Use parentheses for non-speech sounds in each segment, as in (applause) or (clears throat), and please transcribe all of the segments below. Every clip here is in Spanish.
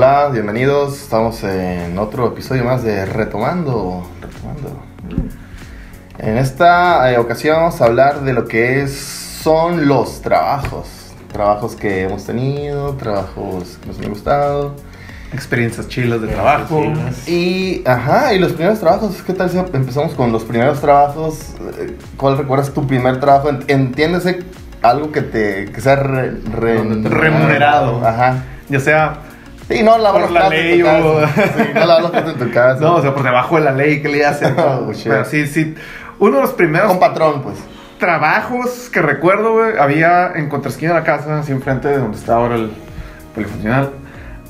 Hola, bienvenidos. Estamos en otro episodio más de Retomando. Retomando. En esta eh, ocasión vamos a hablar de lo que es, son los trabajos. Trabajos que hemos tenido, trabajos que nos han gustado. Experiencias chilas de trabajo. Y, ajá, y los primeros trabajos, ¿qué tal si empezamos con los primeros trabajos? Eh, ¿Cuál recuerdas tu primer trabajo? En- Entiéndese algo que te que sea re- re- Remunerado. Ajá. Ya sea, Sí, no lavar Por la ley o- casa. Sí, no los platos en tu casa. no, o sea, por debajo de la ley que le hacen. (laughs) Oh, shit. Pero sí, sí. Uno de los primeros Con patrón, pues. trabajos que recuerdo, güey, había en contraesquina de la casa, así enfrente de donde está ahora el polifuncional,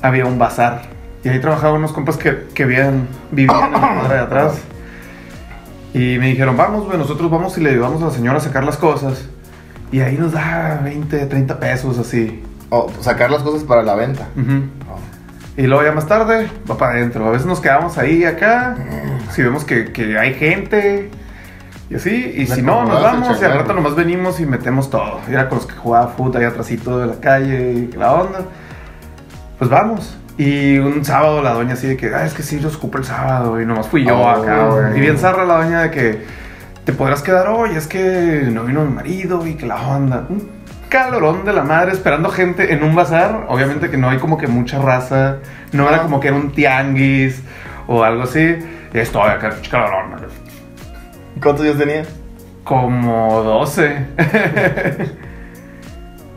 había un bazar. Y ahí trabajaban unos compas que, que habían, vivían en la cuadra de atrás. Y me dijeron, vamos, güey, nosotros vamos y le ayudamos a la señora a sacar las cosas. Y ahí nos da 20, 30 pesos, así. O sacar las cosas para la venta. Ujú. Oh. Y luego ya más tarde va para adentro. A veces nos quedamos ahí acá. Si vemos que, que hay gente. Y así. Y si no, nos vamos. Y al rato nomás venimos y metemos todo. Y era con los que jugaba fútbol ahí atrásito de la calle y la onda. Pues vamos. Y un sábado la doña así de que, ah, es que sí, los ocupo el sábado. Y nomás fui yo Oh. acá. Y bien zarra la doña de que te podrás quedar hoy. Es que no vino mi marido y que la onda. Calorón de la madre esperando gente en un bazar. Obviamente que no hay como que mucha raza. No era como que era un tianguis o algo así. Y estoy acá, calorón. ¿Cuántos días tenía? Como 12. (laughs)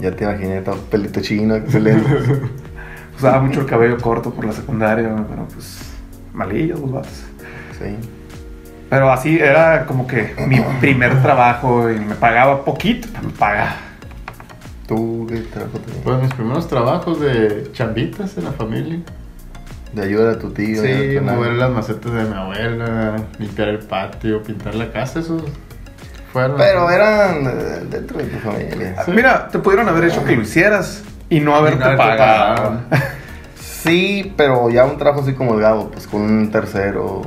Ya te imaginé, todo pelito chino, excelente. (laughs) Usaba mucho el cabello corto por la secundaria, pero pues malillos los vatos. sí. Pero así era como que mi primer trabajo y me pagaba poquito, me pagaba. ¿Tú qué trabajo tenías? Pues mis primeros trabajos de chambitas en la familia. De ayuda a tu tío. Sí, mover las macetas de mi abuela, limpiar el patio, pintar la casa, esos fueron. Pero eran dentro de tu familia. Mira, te pudieron haber hecho que lo hicieras y no haberte no haberte pagado. pagado. (laughs) Sí, pero ya un trabajo así como el Gabo, pues con un tercero.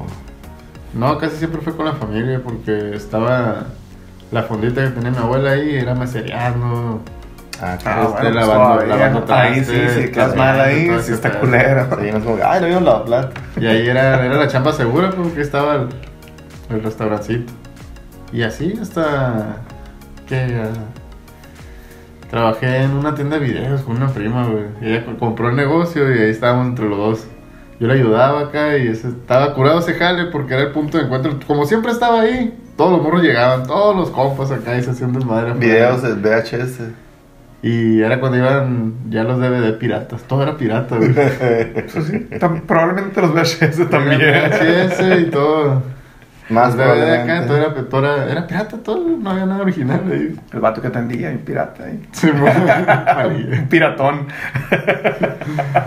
No, casi siempre fue con la familia porque estaba la fondita que tenía mi abuela ahí, era mesereando. Ah, Ah, Este, bueno, pues, lavando- lavando Ahí sí, sí, quedas mal ahí, sí está pedo. culero. Sí, no es como, ay, no vimos la plata. Y ahí era, era la chamba segura porque estaba el, el restaurancito. Y así hasta que ah, trabajé en una tienda de videos con una prima, güey. Ella co- compró el negocio y ahí estábamos entre los dos. Yo le ayudaba acá y ese- estaba curado ese jale porque era el punto de encuentro. Como siempre estaba ahí, todos los morros llegaban, todos los compas acá y se hacían desmadre. Videos de VHS. Y era cuando iban ya los DVD piratas. Todo era pirata, güey. (laughs) Pues sí, tam- probablemente los VHS también. VHS y (laughs) todo. Más Más DVD acá, probablemente. todo era, todo era, era pirata, todo, no había nada original ahí. El vato que atendía, un pirata ahí. Sí, mo-. (laughs) Un piratón.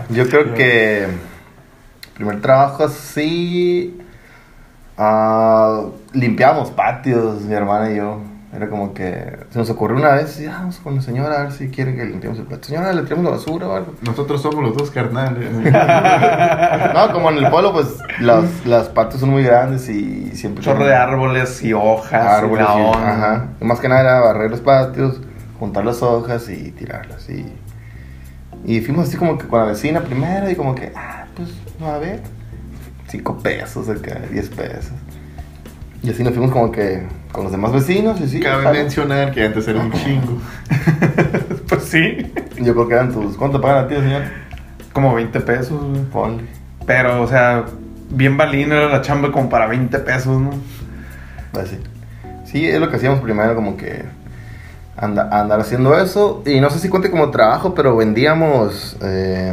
Yo creo que primer trabajo así ah, limpiamos patios, mi hermana y yo. Era como que se nos ocurrió una vez, y, ah, vamos con la señora a ver si quiere que limpiemos el patio. Señora, le tiramos la basura o algo. Nosotros somos los dos carnales. (laughs) No, como en el pueblo, pues las, las patios son muy grandes y siempre. Chorro de árboles y hojas. árboles. y la y- onda. ajá. Y Más que nada era barrer los patios, juntar las hojas y tirarlas. Y, y fuimos así como que con la vecina primero y como que, ah, pues, a ver, 5 pesos acá, 10 pesos. Y así nos fuimos como que con los demás vecinos y sí. Cabe mencionar que antes era un chingo. (laughs) Pues sí. Yo creo que eran tus. ¿Cuánto pagan a ti, señor? Como 20 pesos, güey. Ponle. Pero, o sea, bien balín era la chamba como para 20 pesos, ¿no? Pues sí. Sí, es lo que hacíamos primero, como que anda- andar haciendo eso. Y no sé si cuente como trabajo, pero vendíamos eh,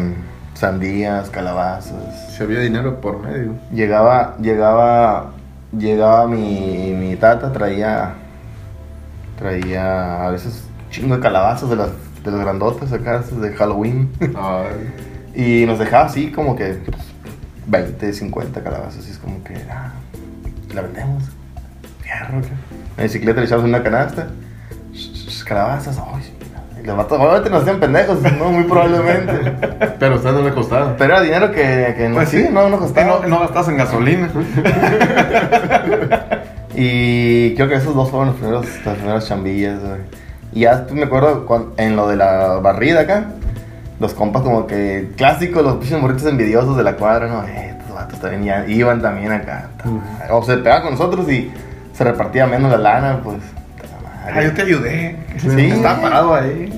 sandías, calabazas. Si había dinero por medio. Llegaba, llegaba, llegaba mi, mi tata, traía, traía a veces chingo de calabazas de las, de las grandotas acá, de Halloween. Ay, (laughs) Y nos dejaba así como que pues, 20, 50 calabazas. Y es como que, ah, la vendemos. Fierro. La bicicleta le echamos en una canasta. Calabazas, ay, obviamente nos hacían pendejos, no, muy probablemente. (laughs) Pero a usted no le costaba. Pero era dinero que, que no, Pues sí, sí. no, no costaba. no, no gastas en gasolina. (laughs) Y creo que esos dos fueron los primeros, las primeras chambillas, güey. Y ya me acuerdo cuan- en lo de la barrida acá, los compas como que clásicos, los pinches morritos envidiosos de la cuadra, ¿no? Eh, estos vatos también ya iban también acá. O se pegaban con nosotros y se repartía menos la lana, pues. Ah, yo te ayudé. Sí. Estaba parado ahí.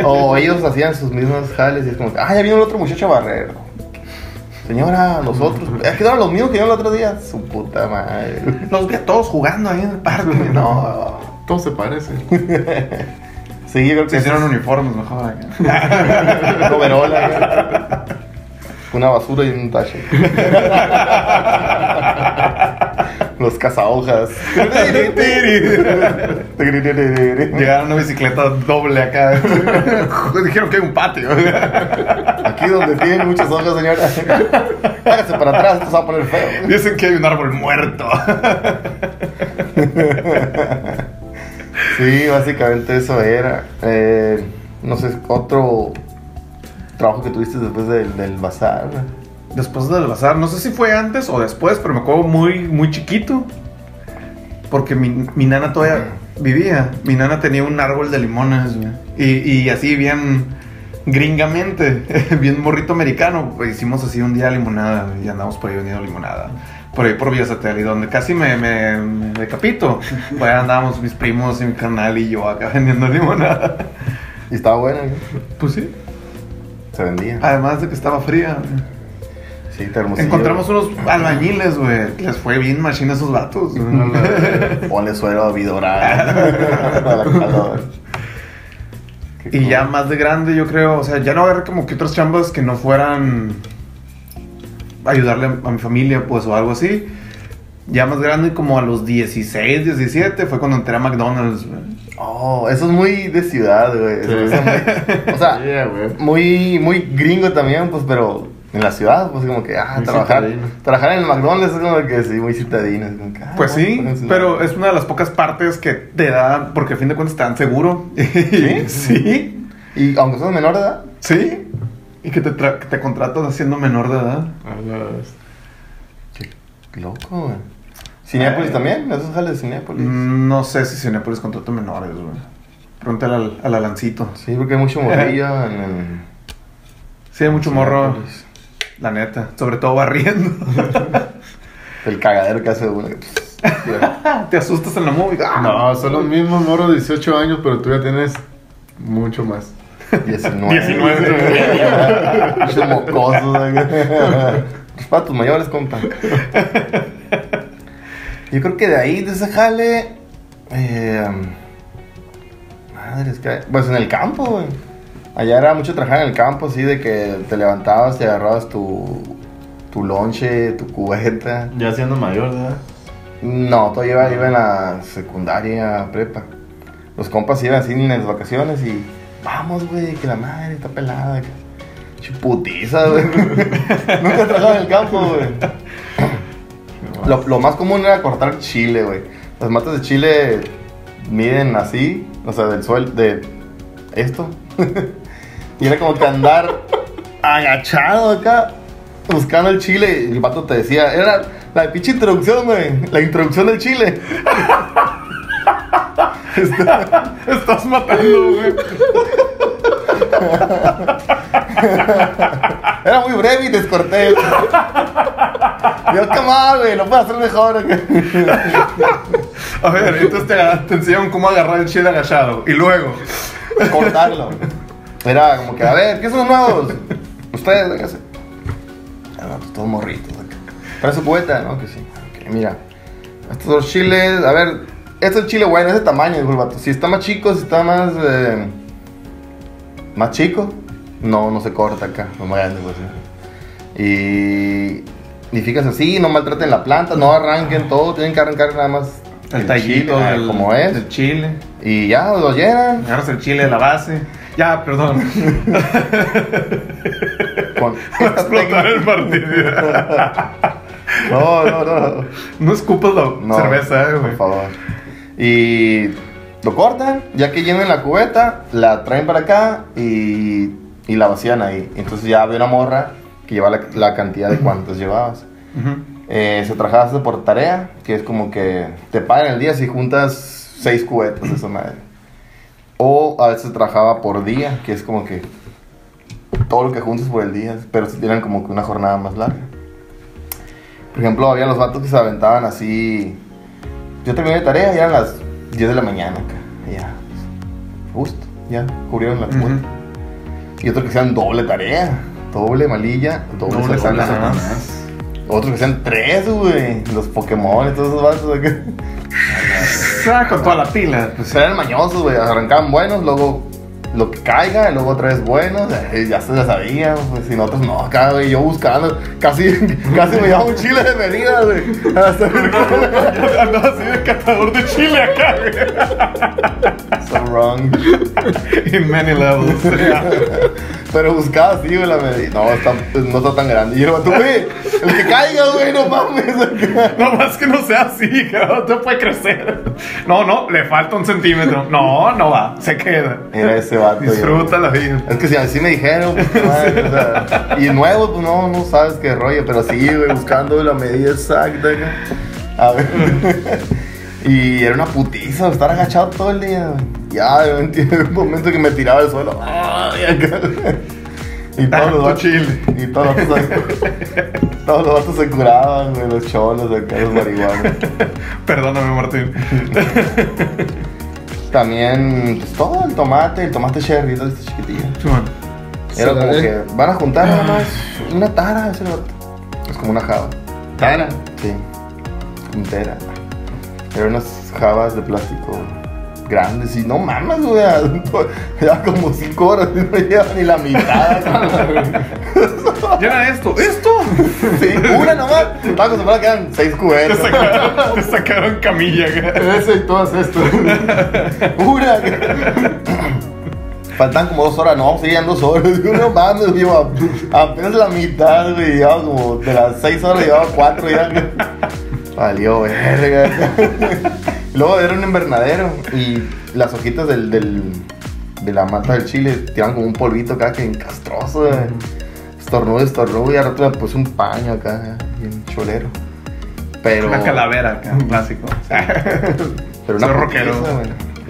(laughs) O ellos hacían sus mismos jales y es como que, ah, ya vino el otro muchacho a barrer. Señora, nosotros, es que eran los mismos que vino el otro día. Su puta madre. Los vi a todos jugando ahí en el parque. (laughs) No. Todo se parece. (laughs) Sí, yo creo Se que hicieron es uniformes mejor. acá. güey. Una basura y un tacho. Los cazahojas. Llegaron a una bicicleta doble acá. (laughs) Dijeron que hay un patio. Aquí donde tienen muchas hojas, señora. Hágase para atrás, esto se va a poner feo. Dicen que hay un árbol muerto. Sí, básicamente eso era. Eh, no sé, otro trabajo que tuviste después del, del bazar. Después del bazar, no sé si fue antes o después, pero me acuerdo muy, muy chiquito. Porque mi, mi nana todavía vivía. Mi nana tenía un árbol de limones, güey. Y, y así bien gringamente, (laughs) bien morrito americano, pues, hicimos así un día limonada y andamos por ahí vendiendo limonada. Por ahí por Villa Satélite, donde casi me, me, me decapito. (laughs) Pues andábamos mis primos y mi canal y yo acá (laughs) vendiendo limonada. Y estaba buena. Pues sí. se vendía. Además de que estaba fría. güey. Sí, está hermosillo. Encontramos unos albañiles, güey. Les fue bien machina a esos vatos. (laughs) Ponle suelo a vidorar. (laughs) a la calor. Qué y cool. ya más de grande, yo creo, o sea, ya no agarré como que otras chambas que no fueran ayudarle a mi familia, pues, o algo así. Ya más grande, como a los 16, 17, fue cuando entré a McDonald's, güey. Oh, eso es muy de ciudad, güey. Sí. O sea, (laughs) Yeah, güey. muy, muy gringo también, pues, pero en la ciudad, pues, como que, ah, trabajar, citadino. trabajar en el McDonald's es como que sí, muy citadino. es como que, ah, Pues sí, pues, pero es una de las pocas partes que te da, porque a fin de cuentas te dan seguro. (laughs) ¿Sí? sí. Y aunque sos menor de edad, Sí. Y que te, tra- que te contratas siendo menor de edad. A las- qué loco, güey. Cinépolis también, esos jales de Cinépolis. Mm, No sé si Cinepolis contrata menores, güey. Pregúntale al, al Alancito. Sí, porque hay mucho morrillo en el. Sí, hay mucho morro. La neta. Sobre todo barriendo. (laughs) El cagadero que hace uno. (laughs) Te asustas en la movie. ¡Ah! No, son los mismos moros de 18 años, pero tú ya tienes mucho más. 19. 19. Muchos mocosos. Los (laughs) patos mayores, compa. Yo creo que de ahí, de ese jale. Eh, madre, es que. Pues en el campo, güey. Allá era mucho trabajar en el campo, así de que te levantabas, te agarrabas tu, tu lonche, tu cubeta. Ya siendo mayor, ¿verdad? No, todavía iba, iba en la secundaria, prepa. Los compas iban así en las vacaciones y vamos, güey, que la madre está pelada. Chiputiza, güey. (laughs) Nunca he trabajado en el campo, güey. (coughs) Lo, lo más común era cortar chile, güey. Las matas de chile miden así, o sea, del suelo, de esto. (laughs) y era como que andar agachado acá, buscando el chile. Y el vato te decía, era la pinche introducción, güey. La introducción del chile. (laughs) Estás matando, güey. Era muy breve y descortés. Yo, qué mal, güey, lo puedo hacer mejor. A ver, entonces te, te enseñaron cómo agarrar el chile agachado. Y luego. cortarlo. Era como que, a ver, ¿qué son los nuevos? Ustedes, véngase. Ah, no, pues todos morritos. su cubeta, ¿no? Que sí. Mira. Estos dos chiles, a ver, este es el chile bueno, es de tamaño, dijo el vato. Si está más chico, si está más. eh, más chico, no, no se corta acá, lo más grande, pues. sí. Y. Y fíjense así, no maltraten la planta, no arranquen todo, tienen que arrancar nada más El, chile, tallito ah, del, como es. del chile. Y ya, lo llenan. Agarras el chile de la base. Ya, perdón. Con (laughs) Explotar el martillo. No, no, no. No escupas la no cerveza, eh, güey. Por favor. Y lo cortan, ya que llenen la cubeta, la traen para acá y, y la vacían ahí. Entonces ya había una morra que lleva la, la cantidad de cuantos llevabas. Ujú. Eh, se trabajaba por tarea, que es como que te pagan el día si juntas seis cubetas esa madre. O a veces trabajaba por día, que es como que todo lo que juntas por el día, pero si tienen como que una jornada más larga. Por ejemplo, había los vatos que se aventaban así. Yo terminé de tarea y eran las 10 de la mañana acá. y Ya, justo, ya cubrieron la cuota. Y otros que hacían doble tarea, doble malilla, doble, Doble. Otros que hacían tres, güey. Los Pokémon y todos esos vatos acá. (laughs) Con toda la pila. Pues eran mañosos, güey. Arrancaban buenos, luego lo que caiga, y luego otra vez buenos. eh, ya se la sabían, pues. Si nosotros no, acá, güey. Yo buscando. Casi, (laughs) casi me llevaba un chile de medida, güey. (laughs) Andaba así de catador de chile acá, güey. (laughs) So wrong. In many levels. Pero buscaba así, güey, la medida. No, está, no está tan grande. Y yo, tú, güey, el que caiga, güey, no mames. acá. No más que no sea así, cabrón. No puede crecer. No, no, le falta un centímetro. No, no va. Se queda. Era ese vato. Disfruta la vida. Es que si así me dijeron, pues, madre, o sea, y nuevo, pues no, no sabes qué rollo, pero sí, güey, buscando la medida exacta. A ver. (laughs) Y era una putiza estar agachado todo el día. Ya, entiendo un momento que me tiraba al suelo. ¡ay! acá. Y todos los (laughs) vatos, y todos los vatos, todos los vatos se curaban, güey, los cholos, acá, los marihuanos. (laughs) Perdóname, Martín. También, pues todo, el tomate, el tomate cherry, todo este chiquitillo. Simón. Era como que van a juntar nada más una tara, ese vato. Es como una java. Tara. Sí. Entera. Eran unas jabas de plástico grandes y no mames, güey. (laughs) Ya como 5 horas y no lleva ni la mitad. (laughs) Llena esto. ¿Esto? sí, una nomás. Estaba acostumbrado que eran 6 Te cubetas. sacaron, te sacaron camilla. acá. Ese y todas estas. Una. Faltan como 2 horas, no, seguían 2 horas. Digo, no mames, lleva apenas la mitad, güey. Llevaba como de las 6 horas, llevaba 4 ya. Valió, verga. Luego era un invernadero y las hojitas del, del, de la mata del chile tiraban como un polvito acá que encastroso. Estornudo, estornudo y al rato le puse un paño acá, bien cholero. Pero. Una calavera acá, un clásico. (laughs) Pero una rockero.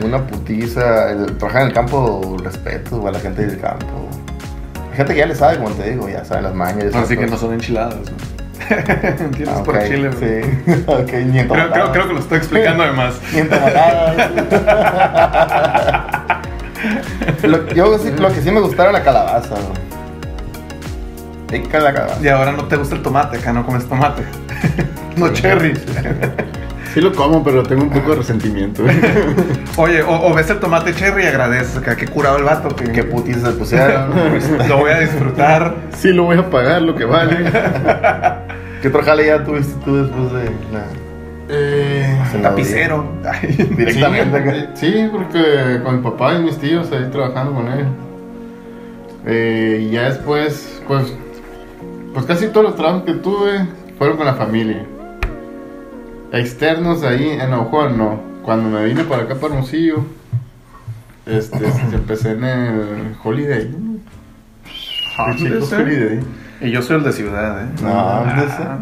Una putiza. El- trabajar en el campo, respeto a la gente del campo. Hay gente que ya le sabe, como te digo, ya sabe las mañas. Así que no son enchiladas. ¿no? (laughs) ¿Entiendes? Ah, Por chile. Sí. (laughs) ok, ni en Creo, creo, creo que lo estoy explicando además. (laughs) Ni en lo, yo sí- lo que sí me gustaba era la calabaza. Rica la calabaza. Y ahora no te gusta el tomate, acá no comes tomate. no cherries. Sí lo como, pero tengo un poco de resentimiento. (laughs) Oye, o, o ves el tomate cherry y agradeces acá, qué curado el vato. Que, Qué putiza se pusieron. (laughs) lo voy a disfrutar. Sí lo voy a pagar lo que vale. (laughs) ¿Qué otro jale ya tuviste tú después de la Eh? Tapicero. Directamente acá. Sí, sí, porque con mi papá y mis tíos ahí trabajando con él. Eh, y ya después, pues, pues casi todos los trabajos que tuve fueron con la familia. Externos ahí en Ojuan, no. Cuando me vine para acá para Hermosillo, este, (clears throat) empecé en el Holiday. Chicos ¿sí? Holiday. Y yo soy el de ciudad, ¿eh? No, Ah,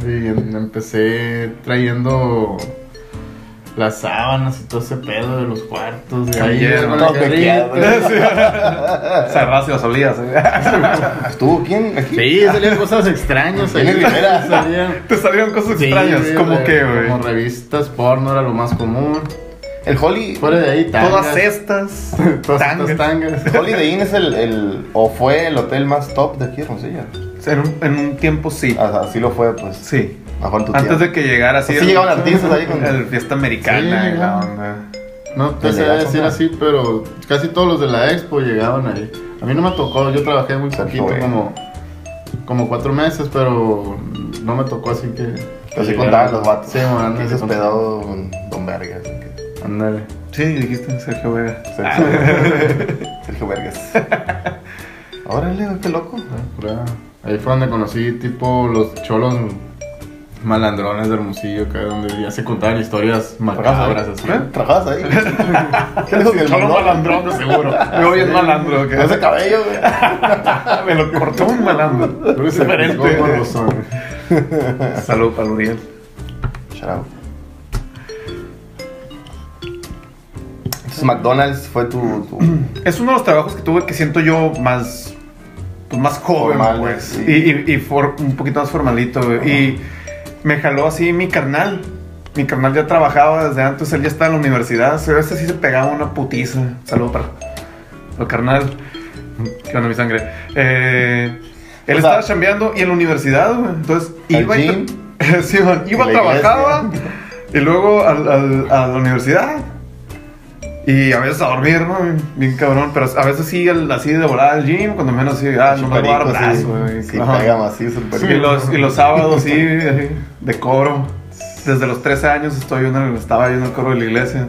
Y em- empecé trayendo las sábanas y todo ese pedo de los cuartos. De ahí. Cerradas y las olías. ¿Estuvo quién aquí? Sí, salían cosas extrañas ahí. (laughs) Salían. Te salieron cosas Sí, extrañas. sí, ¿Cómo qué, güey? Como revistas porno era lo más común. El Holly, Fuera de ahí, tangas. Todas estas. (laughs) Todas tangas. estas tangas. Holiday Inn es el, el, o fue el hotel más top de aquí, Hermosillo. En un, en un tiempo sí. Así lo fue, pues. Sí. Antes tía. de que llegara así. Sí llegaban artistas ahí con- El fiesta americana Sí, y la onda. No te Pues sé decir así, pero casi todos los de la expo llegaban ahí. A mí no me tocó, yo trabajé muy poquito, como, como cuatro meses, pero no me tocó así que. Así que contaban los vatos. Sí, Aquí antes se contar. hospedó Don Vergas. que- Ándale. Sí, dijiste Sergio Vega. Sergio, (laughs) Sergio Vergas. (laughs) Órale, qué loco. Ahí fue donde conocí tipo los cholos malandrones de Hermosillo, acá donde ya se contaban historias macabras así. ¿Eh? ¿Trabajabas ahí? (laughs) ¿Qué dijo que el Solo malandrón, de seguro. Me voy en malandro. ¿qué? Ese cabello, güey. (laughs) Me lo cortó un malandro. Creo que se Diferente. Salud para Uriel. Out. Entonces, McDonald's fue tu. tu... (clears throat) Es uno de los trabajos que tuve que siento yo más pues, más joven, Formal, pues. sí. Y, y- y for- un poquito más formalito, güey. Y me jaló así mi carnal. Mi carnal ya trabajaba desde antes, él ya estaba en la universidad. A veces sí se pegaba una putiza. Saludo para el carnal. Que onda mi sangre. Eh, él O sea- estaba chambeando y en la universidad, güey. Entonces ¿Al iba y gym? (laughs) sí, man, iba, ¿En la trabajaba iglesia? y luego al- al- a la universidad. Y a veces a dormir, ¿no? Bien cabrón. Pero a veces sí, al- así de volada al gym, cuando menos así, ah, no me voy a dar sí. güey. Sí, pega macizo el Y perico. los, y los sábados, sí, (laughs) de coro. Desde los 13 años estoy en el- estaba yo en el coro de la iglesia.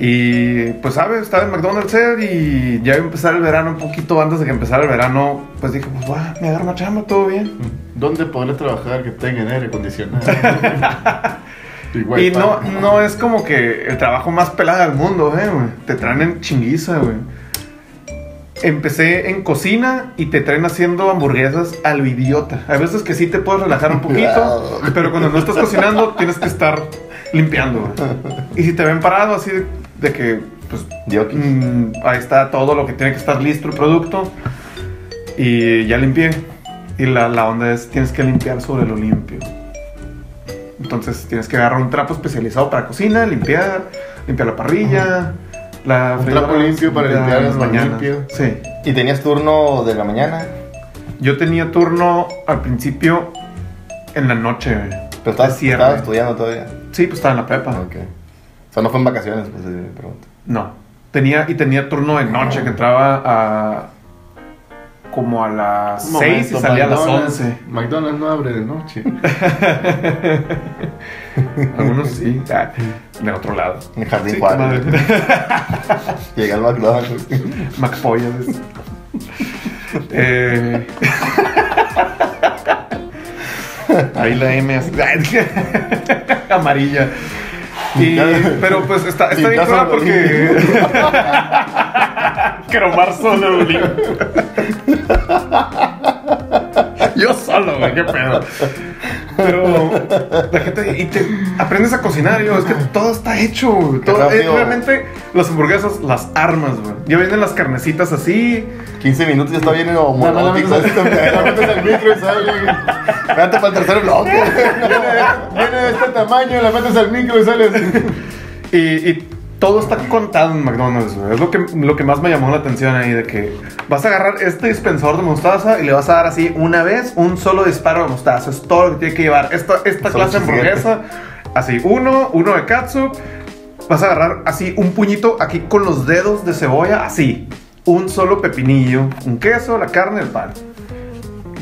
Y pues, ¿sabes? Estaba en McDonald's y ya iba a empezar el verano, un poquito antes de que empezara el verano. Pues dije, pues, va, me agarro una chamba, todo bien. ¿Dónde podré trabajar que tenga aire acondicionado? (laughs) y Y no, no es como que el trabajo más pelado del mundo, eh, güey. Te traen en chinguiza, güey. Empecé en cocina y te traen haciendo hamburguesas al idiota. Hay veces que sí te puedes relajar un poquito, (laughs) pero cuando no estás cocinando tienes que estar limpiando, güey. Y si te ven parado así de, de que, pues, Dios. mm, ahí está todo lo que tiene que estar listo el producto y ya limpié. Y la, la onda es, tienes que limpiar sobre lo limpio. Entonces tienes que agarrar un trapo especializado para cocina, limpiar, limpiar la parrilla, la Un trapo limpio para limpiar las mañanas. limpio. Sí. ¿Y tenías turno de la mañana? Yo tenía turno al principio en la noche. güey. Pero estabas, estabas estudiando todavía. Sí, pues estaba en la prepa. Ok. O sea, no fue en vacaciones, pues, pregunto. No. Tenía, y tenía turno de noche que entraba a como a las Un 6 y salía a las McDonald's- 11. McDonald's no abre de noche. (laughs) Algunos sí. Ah, de otro lado. En Jardín Sí, Juárez. Llegué al McDonald's. McPollas. eh... Ahí la M así. (laughs) amarilla. Y, pero pues está, está bien claro porque. (laughs) (laughs) Cromar solo, Uli. Yo solo, güey, qué pedo. Pero la gente. Y te aprendes a cocinar, yo. Es que todo está hecho, güey. Todo, rápido. realmente las hamburguesas, las armas, güey. Ya vienen las carnecitas así. 15 minutos ya está bien No, no, la homológico metes esto. al- la metes al micro y sale. Espérate para el tercer bloque. (laughs) Viene de, viene de este tamaño, la metes al micro y sales. Y, y todo está contado en McDonald's, güey. Es lo que, lo que más me llamó la atención ahí, de que vas a agarrar este dispensador de mostaza y le vas a dar así una vez un solo disparo de mostaza. Es todo lo que tiene que llevar. Esta, esta clase de hamburguesa, así, uno, uno de katsu. Vas a agarrar así un puñito aquí con los dedos de cebolla, así. Un solo pepinillo, un queso, la carne, el pan.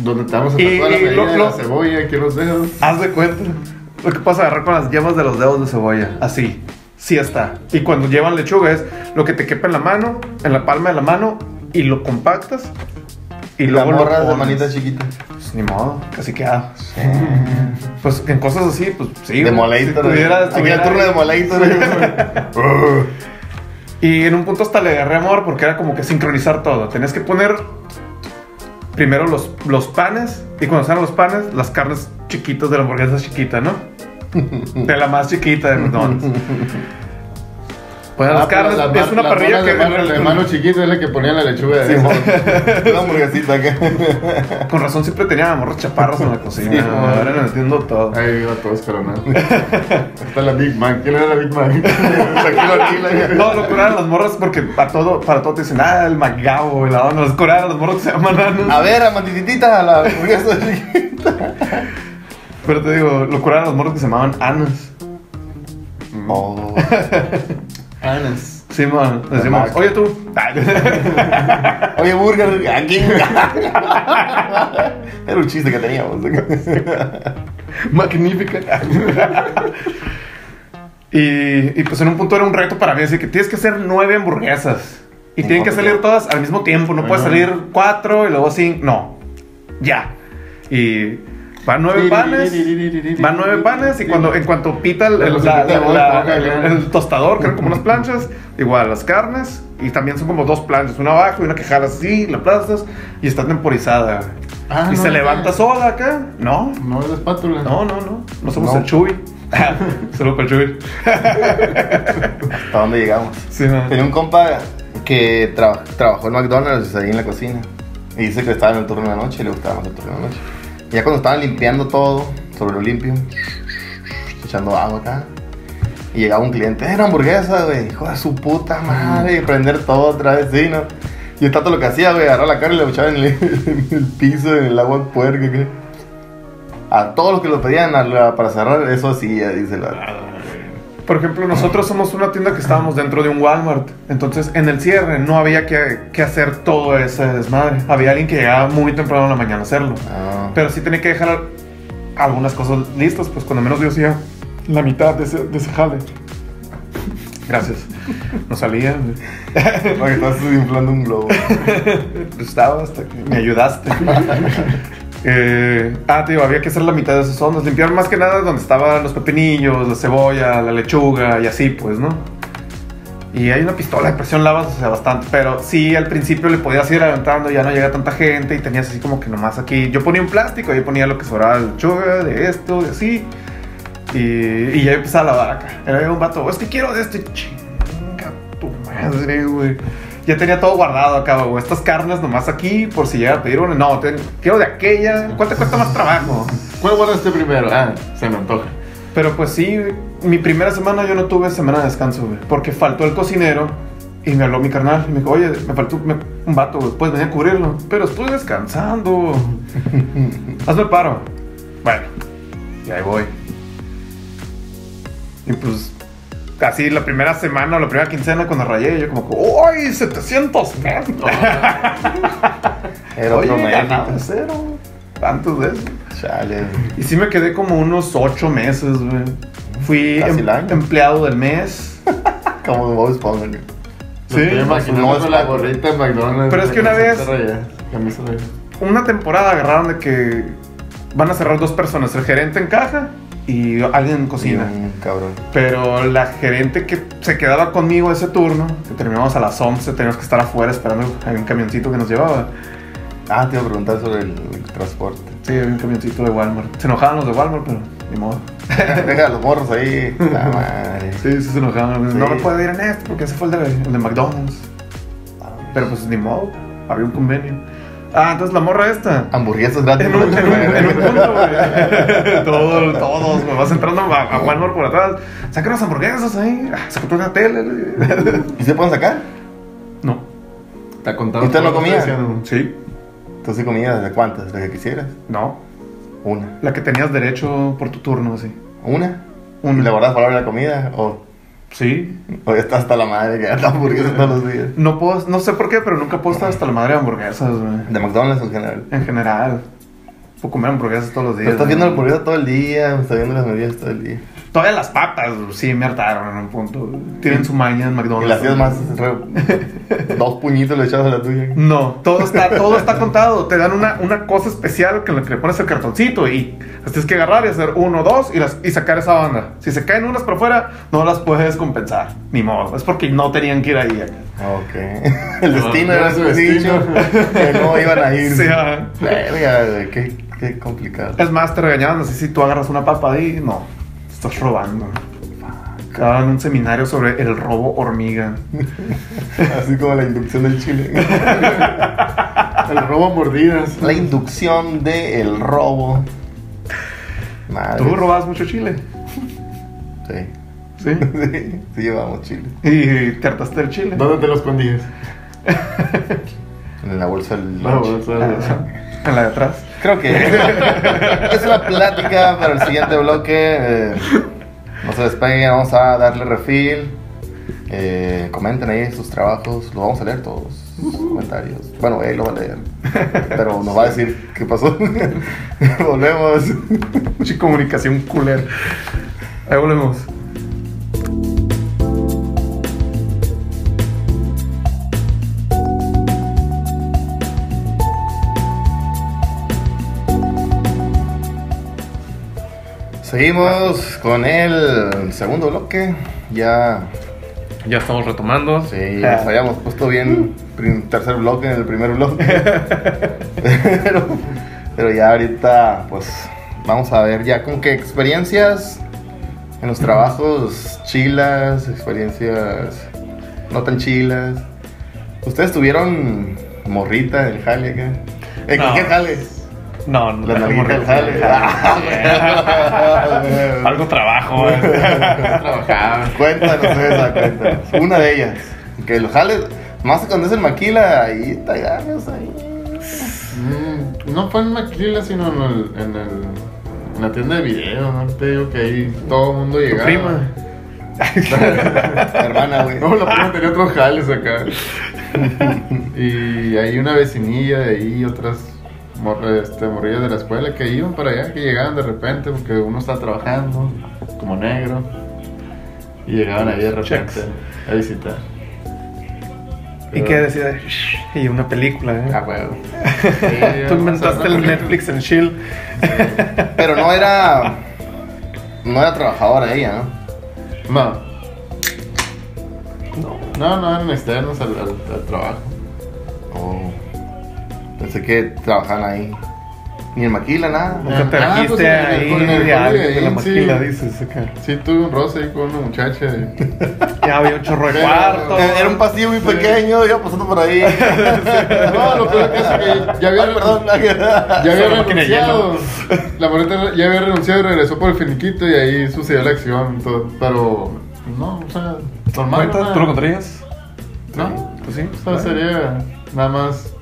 Donde te vamos a Y- tatuar la y medida lo- de lo- la cebolla aquí en los dedos. Haz de cuenta. Lo que pasa agarrar con las yemas de los dedos de cebolla. Así. Sí está. Y cuando llevan lechuga es lo que te quepa en la mano, en la palma de la mano, y lo compactas. Y Y la luego lo morra de manita chiquita. Pues, ni modo, casi queda. Pues en cosas así, pues sí. De. Molator. Si tuviera- tuviera- turno de Molator. (laughs) Y en un punto hasta le agarré amor porque era como que sincronizar todo. Tenías que poner primero los, los panes y cuando salen los panes, las carnes chiquitas de la hamburguesa chiquita, ¿no? De la más chiquita de McDonald's. Pues Ah, carnes, la- es una la parrilla mano que de mano, de mano chiquita es la que ponía la lechuga de Simón. Una hamburguesita acá. (laughs) con razón siempre tenía morros chaparros en la cocina. Sí, ahora no entiendo todo. Ahí iba todo escalonado. Está la Big Mac. ¿Quién era la Big Mac? (laughs) No, lo curaron las morras porque para todo, para todo te dicen, ah, el McGabo, la onda, los curaron las morras que se llaman. A ver, amantitita, la hamburguesa chiquita. Pero te digo, lo curaron las morras que se llamaban anas. Oh. (laughs) Anas. Sí, man, decimos, oye tú. (laughs) Oye, burger, aquí. (laughs) Era un chiste que teníamos. Magnífica. y, y pues en un punto era un reto para mí, así que tienes que hacer nueve hamburguesas. Y ¿En tienen que salir todas al mismo tiempo, no puedes salir cuatro y luego cinco, no. Ya. Y van nueve panes. Van nueve panes y cuando en cuanto pita el, el- la- el- tostador, que eran como unas planchas, igual las carnes, y también son como dos planchas, una abajo y una que jalas así, la aplastas y está temporizada. Ah, y no, se no. levanta sola acá. No, No es la espátula. no, no, no. No somos No. el Chuy. (laughs) Solo el Chuy. (laughs) ¿Hasta dónde llegamos? Sí, no. Tenía un compa que traba- trabajó en McDonald's ahí en la cocina. Y dice que estaba en el turno de la noche y le gustaba más el turno de la noche. Ya cuando estaban limpiando todo, sobre lo limpio, echando agua acá. Y llegaba un cliente, era hamburguesa, güey, hijo de su puta madre, y prender todo otra vez, sí, ¿no? Y el tato lo que hacía, güey, agarraba la carne y la echaba en el, (laughs) en el piso, en el agua puerca, ¿qué? A todos los que lo pedían a la- para cerrar, eso sí, dice la. Por ejemplo, nosotros somos una tienda que estábamos dentro de un Walmart. Entonces, en el cierre no había que, que hacer todo ese desmadre. Había alguien que llegaba muy temprano en la mañana a hacerlo. Ah, Pero sí tenía que dejar algunas cosas listas, pues cuando menos yo hacía la mitad de ese, de ese jale. Gracias. No salía. porque estás inflando un globo. (laughs) Estaba hasta que me ayudaste. (laughs) Eh, ah, digo, había que hacer la mitad de esas zonas. Limpiar más que nada donde estaban los pepinillos, la cebolla, la lechuga y así, pues, ¿no? Y hay una pistola de presión lavas, o sea, bastante. Pero sí, al principio le podías ir adelantando, ya no llega tanta gente y tenías así como que nomás aquí. Yo ponía un plástico, ahí ponía lo que sobraba de lechuga, de esto, de así. Y, y ya empezaba a lavar acá. Era un vato, es quiero de este chinga tu madre, güey. Ya tenía todo guardado acá, güey. Estas carnes nomás aquí, por si llega a pedir una. No, te- quiero de aquella. ¿Cuál te cuesta más trabajo? ¿Cuál guardaste primero? Ah, se me antoja. Pero pues sí, mi primera semana yo no tuve semana de descanso, güey. Porque faltó el cocinero y me habló mi carnal. Y me dijo, oye, me faltó me- un vato, güey. Puedes venir a cubrirlo. Pero estoy descansando. (laughs) Hazme el paro. Bueno, y ahí voy. Y pues, casi la primera semana o la primera quincena cuando rayé, yo como, ¡Uy! 700 pesos. (laughs) Era Oye, otro ganaba México. cero. Tantos de eso. Chale. Y sí me quedé como unos ocho meses, güey. Fui em- empleado del mes. (laughs) Como Bob Esponja. güey. Sí, estoy imaginando no, la gorrita de McDonald's. Pero es que una vez-. Una temporada agarraron de que van a cerrar dos personas, el gerente en caja y alguien en cocina. Sí, un cabrón. Pero la gerente que se quedaba conmigo ese turno, que terminamos a las 11, teníamos que estar afuera esperando, había un camioncito que nos llevaba. Ah, te iba a preguntar sobre el, el transporte. Sí, había un camioncito de Walmart. Se enojaban los de Walmart, pero ni modo. (laughs) Deja los morros ahí. La madre. Sí, sí se enojaban. No Sí. me puede ir en esto porque ese fue el de, el de McDonald's. Pero pues ni modo, había un convenio. Ah, entonces la morra esta. Hamburguesas gratis. En un, en un, en un punto, güey. (laughs) Todo- todos, güey. Vas entrando a, a Walmart por atrás. Saca las hamburguesas ahí. Ah, Saca una tele. (laughs) ¿Y se pueden sacar? No. Te ha contado. ¿Y usted no comía? estoy haciendo. Sí. Entonces comías de cuántas, de que quisieras. No. Una. La que tenías derecho por tu turno, así. ¿Una? Una. ¿Y le guardas palabra de la comida? ¿O, Sí. ya está hasta la madre que da hamburguesas todos los días? No puedo, no sé por qué, pero nunca puedo estar hasta la madre de hamburguesas, güey. De McDonald's en general. En general. Puedo comer hamburguesas todos los días. Estás viendo la hamburguesa todo el día, estás viendo las hamburguesas todo el día. Todavía las papas, sí, me hartaron en un punto. Tienen su maña en Y McDonald's. la hacías más. re- (laughs) dos puñitos le echabas a la tuya. No, todo está, (laughs) todo está contado. Te dan una, una cosa especial que le, que le pones el cartoncito y las tienes que agarrar y hacer uno, dos y, las, y sacar esa banda. Si se caen unas por fuera, no las puedes compensar. Ni modo. Es porque no tenían que ir ahí. acá. Ok. (laughs) El destino No, era su destino. que no iban a ir. Sí. Verga, qué, qué complicado. Es más, te regañaban así si tú agarras una papa ahí. No, estás robando. Daban un seminario sobre el robo hormiga. Así como la inducción del chile. El robo a mordidas. La inducción del robo. Madre. ¿Tú robabas mucho chile? Sí. Sí. (laughs) sí. Sí, llevamos chile. Y te hartaste el chile. ¿Dónde te lo escondías? En la bolsa del No, lunch. o sea, En la de atrás. Creo que es la plática para el siguiente bloque. Eh, no se despeguen, vamos a darle refil. Eh, comenten ahí sus trabajos, los vamos a leer todos. Sus comentarios. Bueno, él lo va a leer. Pero nos va a decir qué pasó. (laughs) Volvemos. Mucha comunicación culera. Ahí volvemos. Seguimos con el segundo bloque. Ya, Ya estamos retomando. sí, nos habíamos puesto bien tercer bloque en el primer bloque. (laughs) pero, pero ya ahorita, pues, vamos a ver ya con qué experiencias en los trabajos chilas, experiencias no tan chilas. ¿Ustedes tuvieron morrita del jale acá. ¿En No. qué jale? No, no. La no, nalguita del jale. (laughs) Algo trabajo, güey. Trabajaba. Cuéntanos esa, cuéntanos. Una de ellas. Que los jales, más cuando es el maquila, ahí te agarras ahí. Mm, no fue en Maquila, sino en, el, en, el, en la tienda de video, ¿no? Te digo que ahí todo el mundo Tu llegaba. prima. (laughs) Hermana, güey. No, la prima tenía otros jales acá. (laughs) y hay una vecinilla de ahí, otras morre- este, morrillas de la escuela que iban para allá, que llegaban de repente porque uno estaba trabajando como negro. Y llegaban ahí de repente Checks. a visitar. ¿Y qué decía? Y una película, ¿eh? Ah, huevo. (laughs) Tú inventaste el Netflix en chill. Pero no era. No era trabajadora ella, ¿no? No, No. no, no eran externos al, al- al trabajo. Oh. Pensé que trabajaban ahí. Ni en maquila, nada. Nunca te Ah, pues en ahí con el de alguien de la Holiday Inn, sí. maquila, dices acá. Sí, tuve un roce ahí con una muchacha. (laughs) Ya había un chorro de cuarto. Eh, Era un pasillo muy pequeño, iba pasando por ahí. (laughs) No, lo peor que es que ya había, (laughs) Ay, perdón. ya había renunciado. La moreta ya había renunciado y regresó por el finiquito y ahí sucedió la acción. todo. Pero, no, o sea, normal. ¿Tú lo contarías? No, Pues sí. o sea, sería nada más.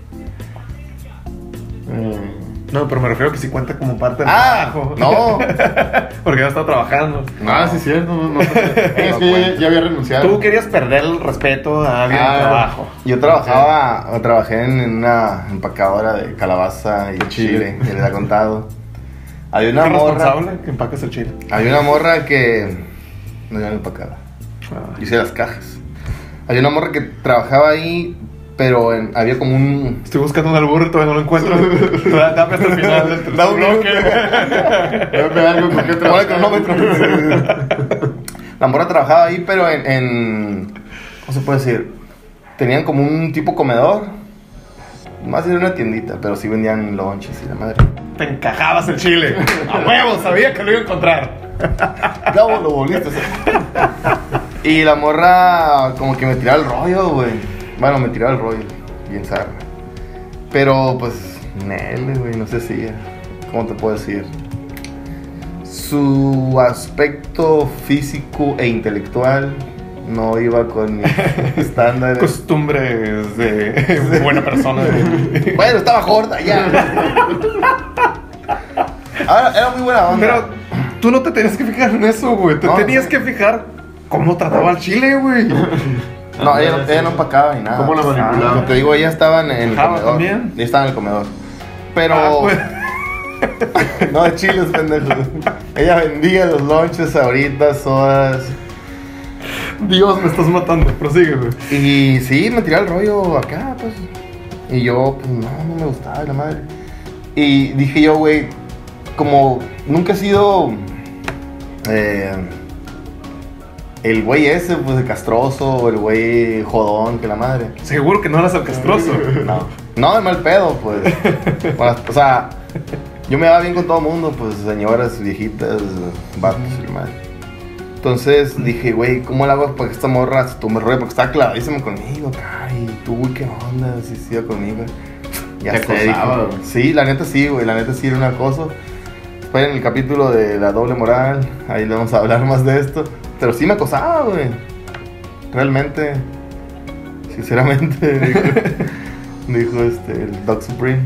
Eh, No, pero me refiero a que si cuenta como parte del Ah, trabajo. no. (laughs) Porque ya está trabajando. Ah, sí, es cierto. No, no, (laughs) es que No ya, cuenta. ya había renunciado. Tú querías perder el respeto a alguien Ah, trabajo. Yo trabajaba, trabajé en una empacadora de calabaza y chile. chile, que les ha contado. Había una ¿Qué morra, responsable que empacas el chile? había una morra que no yo no empacaba, Ah. hice las cajas. Había una morra que trabajaba ahí, pero en- había como un Estoy buscando un albur y todavía no lo encuentro. Da- (laughs) Dame hasta el final del tercer bloque. (laughs) Dame algo con el trabajar. cronómetro. (laughs) La morra trabajaba ahí, pero en, en- ¿Cómo se puede decir? Tenían como un tipo comedor. Más era una tiendita, pero sí vendían lonches y la madre. Te encajabas el chile. A huevo, sabía que lo iba a encontrar. Cabo, lo volviste. Y la morra como que me tiraba el rollo, güey. Bueno, me tiraba el rollo. Bien zarra. Pero pues, Nel, güey, no sé si. ¿Cómo te puedo decir? Su aspecto físico e intelectual no iba con mis (laughs) estándares. Costumbres de (laughs) buena persona. Bueno, estaba gorda ya. Ahora, era muy buena onda. Pero tú no te tenías que fijar en eso, güey. Te No, tenías que fijar cómo trataba al chile, güey. No, ella, no- ella no empacaba ni nada. ¿Cómo la manipulaba? Como te digo, ella estaba en, el comedor. ¿también? Ella estaba en el comedor. Pero. Ah, pues. (laughs) no, chiles, pendejo. ella vendía los lonches ahorita, sodas. Dios, me estás matando. Prosigue, güey. Y sí, me tiraba el rollo acá, pues. Y yo, pues no, no me gustaba la madre. Y dije yo, güey, como nunca he sido. eh, el güey ese, pues, de castroso, o el güey jodón, que la madre. Seguro que no eras el castroso. (laughs) No, no, de mal pedo, pues. Bueno, o sea, yo me daba bien con todo el mundo, pues, señoras, viejitas, vatos y la madre. Entonces dije, güey, ¿cómo le hago para que esta morra se tome rollo? Porque estaba clavadísima conmigo, y tú, güey, ¿qué onda? Si siga conmigo. Ya Te sé, acosaba. Sí, la neta sí, güey, la neta sí era una cosa. Después en el capítulo de la doble moral, ahí le vamos a hablar más de esto. Pero sí me acosaba, güey. Realmente, sinceramente, (laughs) dijo, dijo este, el Dog Supreme.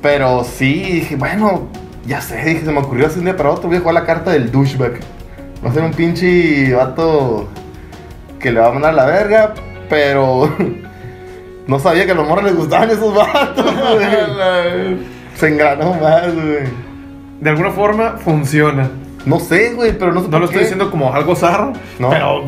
Pero sí, dije, bueno, ya sé, dije, se me ocurrió hace un día para otro, voy a jugar la carta del douchebag. Va a ser un pinche vato que le va a mandar la verga, pero (laughs) no sabía que a los morros les gustaban esos vatos, (laughs) güey. Se engranó más, güey. De alguna forma funciona. No sé, güey, pero no sé No por lo estoy diciendo como algo zarro, No. pero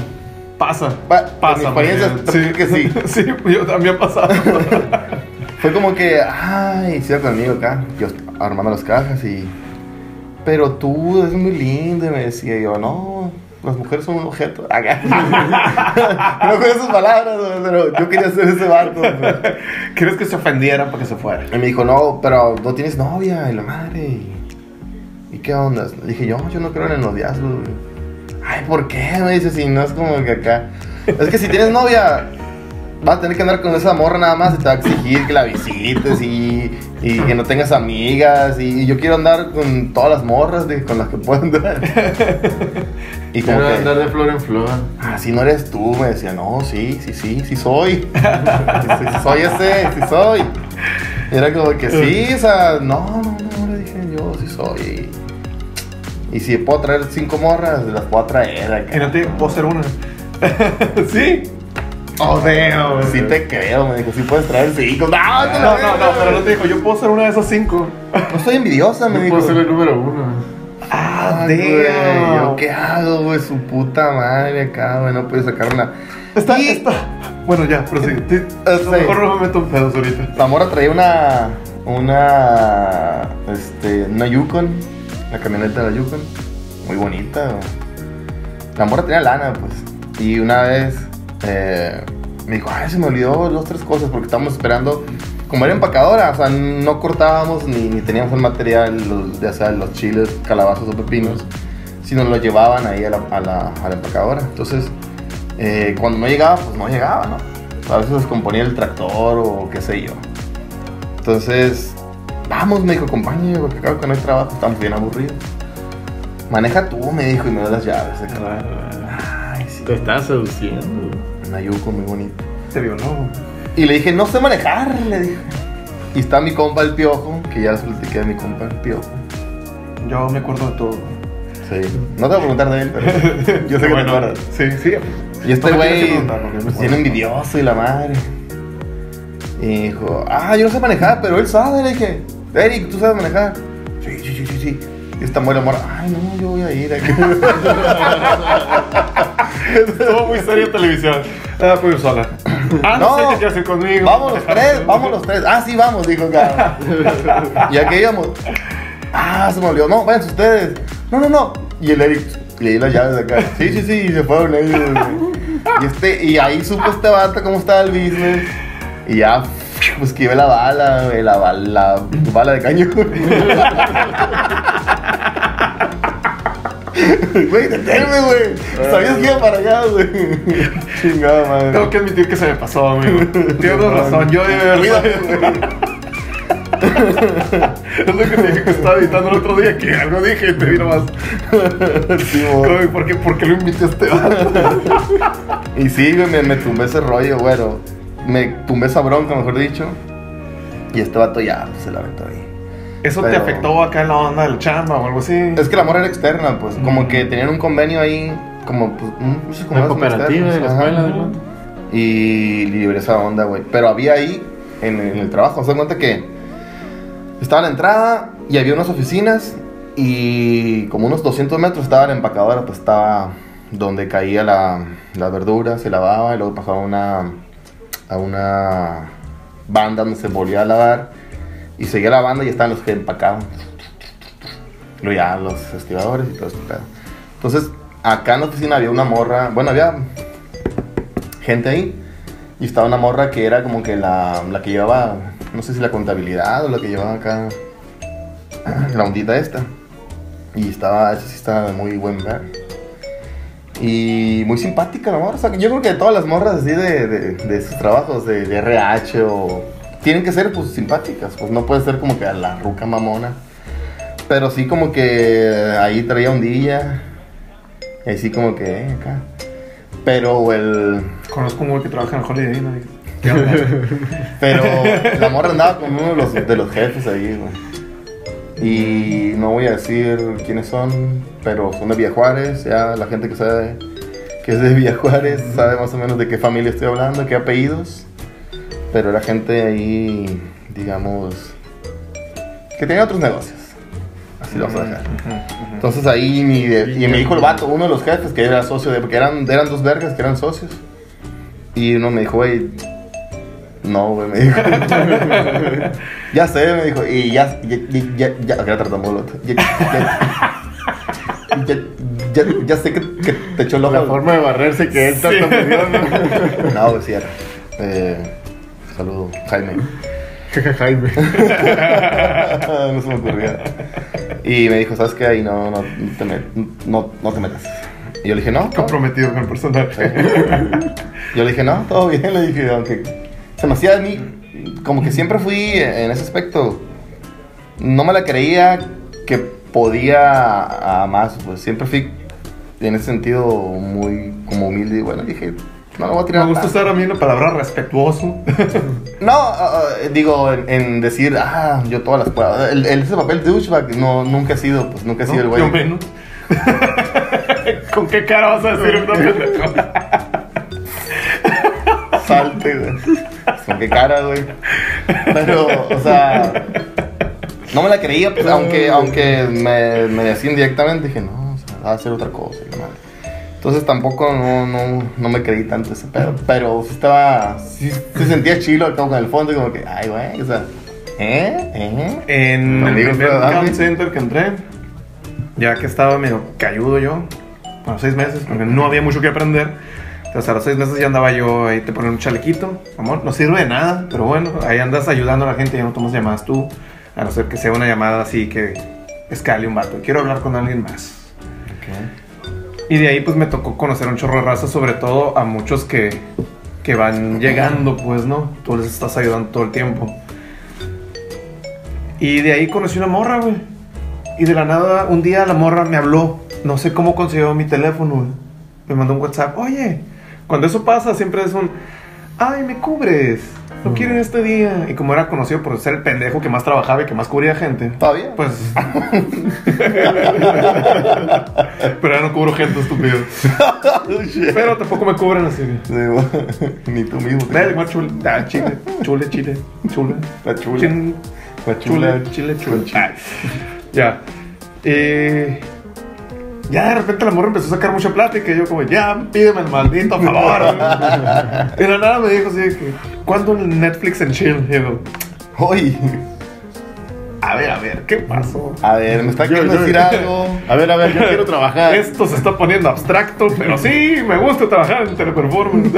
pasa. Pa- pasa. mi experiencia, decir que sí. (laughs) sí, yo también pasado. (laughs) Fue como que, ay, se iba conmigo acá, yo armando las cajas y... Pero tú eres muy linda, y me decía yo, no, las mujeres son un objeto. (laughs) No con esas palabras, pero yo quería ser ese barco. ¿Quieres que se ofendiera para que se fuera? Y me dijo, no, pero no tienes novia, y la madre. ¿Y, ¿y qué onda? Le dije, yo, yo no creo en el noviazgo, güey. Ay, ¿por qué? Me dice, si no es como que acá. Es que si tienes novia, vas a tener que andar con esa morra nada más y te va a exigir que la visites y, y que no tengas amigas. Y yo quiero andar con todas las morras de, con las que puedo andar. (laughs) Y como Quiero que, andar de flor en flor. ah, si no eres tú, me decía, no, sí, sí, sí, sí soy. (laughs) Sí soy ese, sí soy. Y era como que sí, o sea, no, no, no, le dije yo, sí soy. Y, si puedo traer cinco morras, las puedo traer acá. Y no te puedo hacer una. (laughs) ¿Sí? Oh, damn. Sí te creo, me dijo, sí puedes traer cinco. No, No, no, no, verga, pero no te dijo, yo puedo ser una de esas cinco. No soy envidiosa, me No dijo. puedo ser el número uno. Ah, damn. ¿Yo qué hago, güey? Su puta madre acá, güey. No puedo sacar una. Está, está. Bueno, ya. Sí, Ah, a sí. lo mejor no me meto en pedos ahorita. La mora traía una. Una. Este. Una Yukon. La camioneta de la Yukon. Muy bonita. La mora tenía lana, pues. Y una vez. eh, me dijo, ay, se me olvidó dos, tres cosas porque estábamos esperando. Como era empacadora, o sea, no cortábamos ni, ni teníamos el material, los- ya sea los chiles, calabazos o pepinos, sino lo llevaban ahí a la, a la, a la empacadora. Entonces, eh, cuando no llegaba, pues no llegaba, ¿no? A veces descomponía el tractor o qué sé yo. Entonces, vamos, me dijo, acompáñame, porque acabo que no hay trabajo, estamos bien aburridos. Maneja tú, me dijo, y me da las llaves. acá. Ay, sí. Te estás seduciendo. Una yuco muy bonita. Te violó. Y le dije, no sé manejar, le dije. Y está mi compa el piojo, que ya les platiqué de mi compa el piojo. Yo me acuerdo de todo. Sí. No te voy a preguntar de él, pero (laughs) yo sé que te acuerdas. Sí, sí. Y este No güey, pues, tiene envidioso y la madre. Y dijo, ah, yo no sé manejar, pero él sabe. Le dije, Eric, ¿tú sabes manejar? Sí, sí, sí, sí, sí. Y esta mujer amor, ay, no, yo voy a ir aquí. (laughs) Estuvo muy serio televisión. Ah, ir sola. Ah, no, No. sé qué hacer conmigo. vamos los tres, vamos los tres. Ah, sí, vamos, dijo cara. (laughs) Y aquí íbamos. Ah, se me olvidó. No, váyanse ustedes. No, no, no. Y el Eric le di las llaves de acá. Sí, sí, sí, y se fueron ellos. Y, este, y ahí supo este vato cómo estaba el business. Y ya, pues que iba la bala, güey, la, bala, la bala de caño. Güey, deténme, güey. Sabías que iba para allá, güey. Chingada madre. Tengo que admitir que se me pasó, amigo. Tienes razón, yo haber Cuídate, Es lo que te dije que estaba editando el otro día, que algo dije y te vi nomás. Sí. Ay, ¿Por qué, ¿Por qué lo invité a este? Y sí, güey, me, me tumbé ese rollo, güero. Me tumbé esa bronca, mejor dicho. Y este vato ya se la aventó ahí. ¿Eso te afectó acá en la onda del chamba o algo así? Es que la morra era externa, pues. Como que tenían un convenio ahí, como, pues, no sé cómo La es, un cooperativa de la escuela. Y libre esa onda, güey. Pero había ahí, en, en el trabajo, se cuenta que estaba la entrada y había unas oficinas y como unos 200 metros estaba la empacadora, pues estaba donde caía la, la verdura, se lavaba y luego pasaba una, a una banda donde se volvía a lavar y seguía la banda y estaban los que empacaban. Luego ya los estibadores y todo este pedo. Entonces, acá en la oficina había una morra, bueno, había gente ahí. Y estaba una morra que era como que la, la que llevaba, no sé si la contabilidad o la que llevaba acá la ondita esta. Y estaba, esa sí estaba de muy buen ver. Y muy simpática la morra. O sea, yo creo que todas las morras así de, de, de sus trabajos, de, de RH o... Tienen que ser pues simpáticas, pues no puede ser como que a la ruca mamona. Pero sí como que ahí traía ondilla. Y así como que eh, acá. Pero el... Conozco un güey que trabaja en Holiday Inn. ¿no? (laughs) Pero la morra andaba con uno de los, de los jefes ahí, güey. Y no voy a decir quiénes son, pero son de Villa Juárez. Ya la gente que sabe que es de Villa Juárez sabe más o menos de qué familia estoy hablando, qué apellidos. Pero era gente ahí, digamos, que tenía otros negocios. Así lo vamos a dejar. Entonces ahí mi- y me dijo el vato, uno de los jefes, que era socio de, porque eran, eran dos vergas que eran socios. Y uno me dijo, güey, no, güey, me dijo. (laughs) ya sé, me dijo, y ya, ya, ya, ya, ya, tartamudo, ya, ya, ya, ya, sé que, que te echó ojo. La forma de barrerse que él tanto ¿no? (laughs) No, güey, sí era. Eh, saludo, Jaime. (laughs) Jaime. no se me ocurría. Y me dijo, ¿sabes qué? Ahí no, no, te, met- no, no te metas. Y yo le dije, no, Comprometido con el personaje. Yo le dije, no, todo bien, le dije, aunque se me hacía a mí, como que siempre fui en ese aspecto, no me la creía que podía a más, pues siempre fui en ese sentido muy como humilde y bueno, dije, no lo voy a tirar. Me gusta usar a mí la palabra respetuoso. (laughs) No, ah, digo, en, en decir, ah, yo todas las puedo. El, el- ese papel de douchebag no, nunca ha sido, pues nunca ha sido el güey. Yo menos. (laughs) ¿Con qué cara vas a decir una? (laughs) Salte, güey. Con qué cara, güey. Pero, o sea, no me la creía, pues, aunque, aunque me, me decían directamente, dije, no, o sea, va a hacer otra cosa. y. Entonces tampoco no, no, no me creí tanto ese pedo. Pero sí estaba, sí se sentía chilo acá con el fondo, y como que, ay, güey, o sea, ¿eh? ¿eh? En el primer center que entré, ya que estaba medio cayudo yo, a los seis meses, porque no había mucho que aprender. Entonces a los seis meses ya andaba yo ahí, te ponen un chalequito, amor, no sirve de nada, pero bueno, ahí andas ayudando a la gente, ya no tomas llamadas tú, a no ser que sea una llamada así que escale un vato, quiero hablar con alguien más. Y de ahí pues me tocó conocer un chorro de raza, sobre todo a muchos que, que van llegando, pues, ¿no? Tú les estás ayudando todo el tiempo. Y de ahí conocí una morra, güey. Y de la nada, un día la morra me habló. No sé cómo consiguió mi teléfono, güey. Me mandó un WhatsApp. Oye, cuando eso pasa, siempre es un... Ay, me cubres. No quieren este día. Y como era conocido por ser el pendejo que más trabajaba y que más cubría gente. ¿Todavía? Pues. (laughs) Pero ya no cubro gente, estúpido. (laughs) Pero tampoco me cubren así. Sí. (laughs) Ni tú mismo. Dale, chule. Ah, chile. Chule, chile. Chule. La chula. Chin- La Chule, chile, chule. Ah, ya. Eh, ya de repente la morra empezó a sacar mucha plática y yo como, ya, pídeme el maldito favor. y la nada me dijo así que, ¿cuándo el Netflix en chill? Y yo, Hoy. a ver, a ver, ¿qué pasó? A ver, me está Yo- queriendo yo- decir algo. A ver, a ver, yo quiero trabajar. Esto se está poniendo abstracto, pero sí, me gusta trabajar en teleperformance.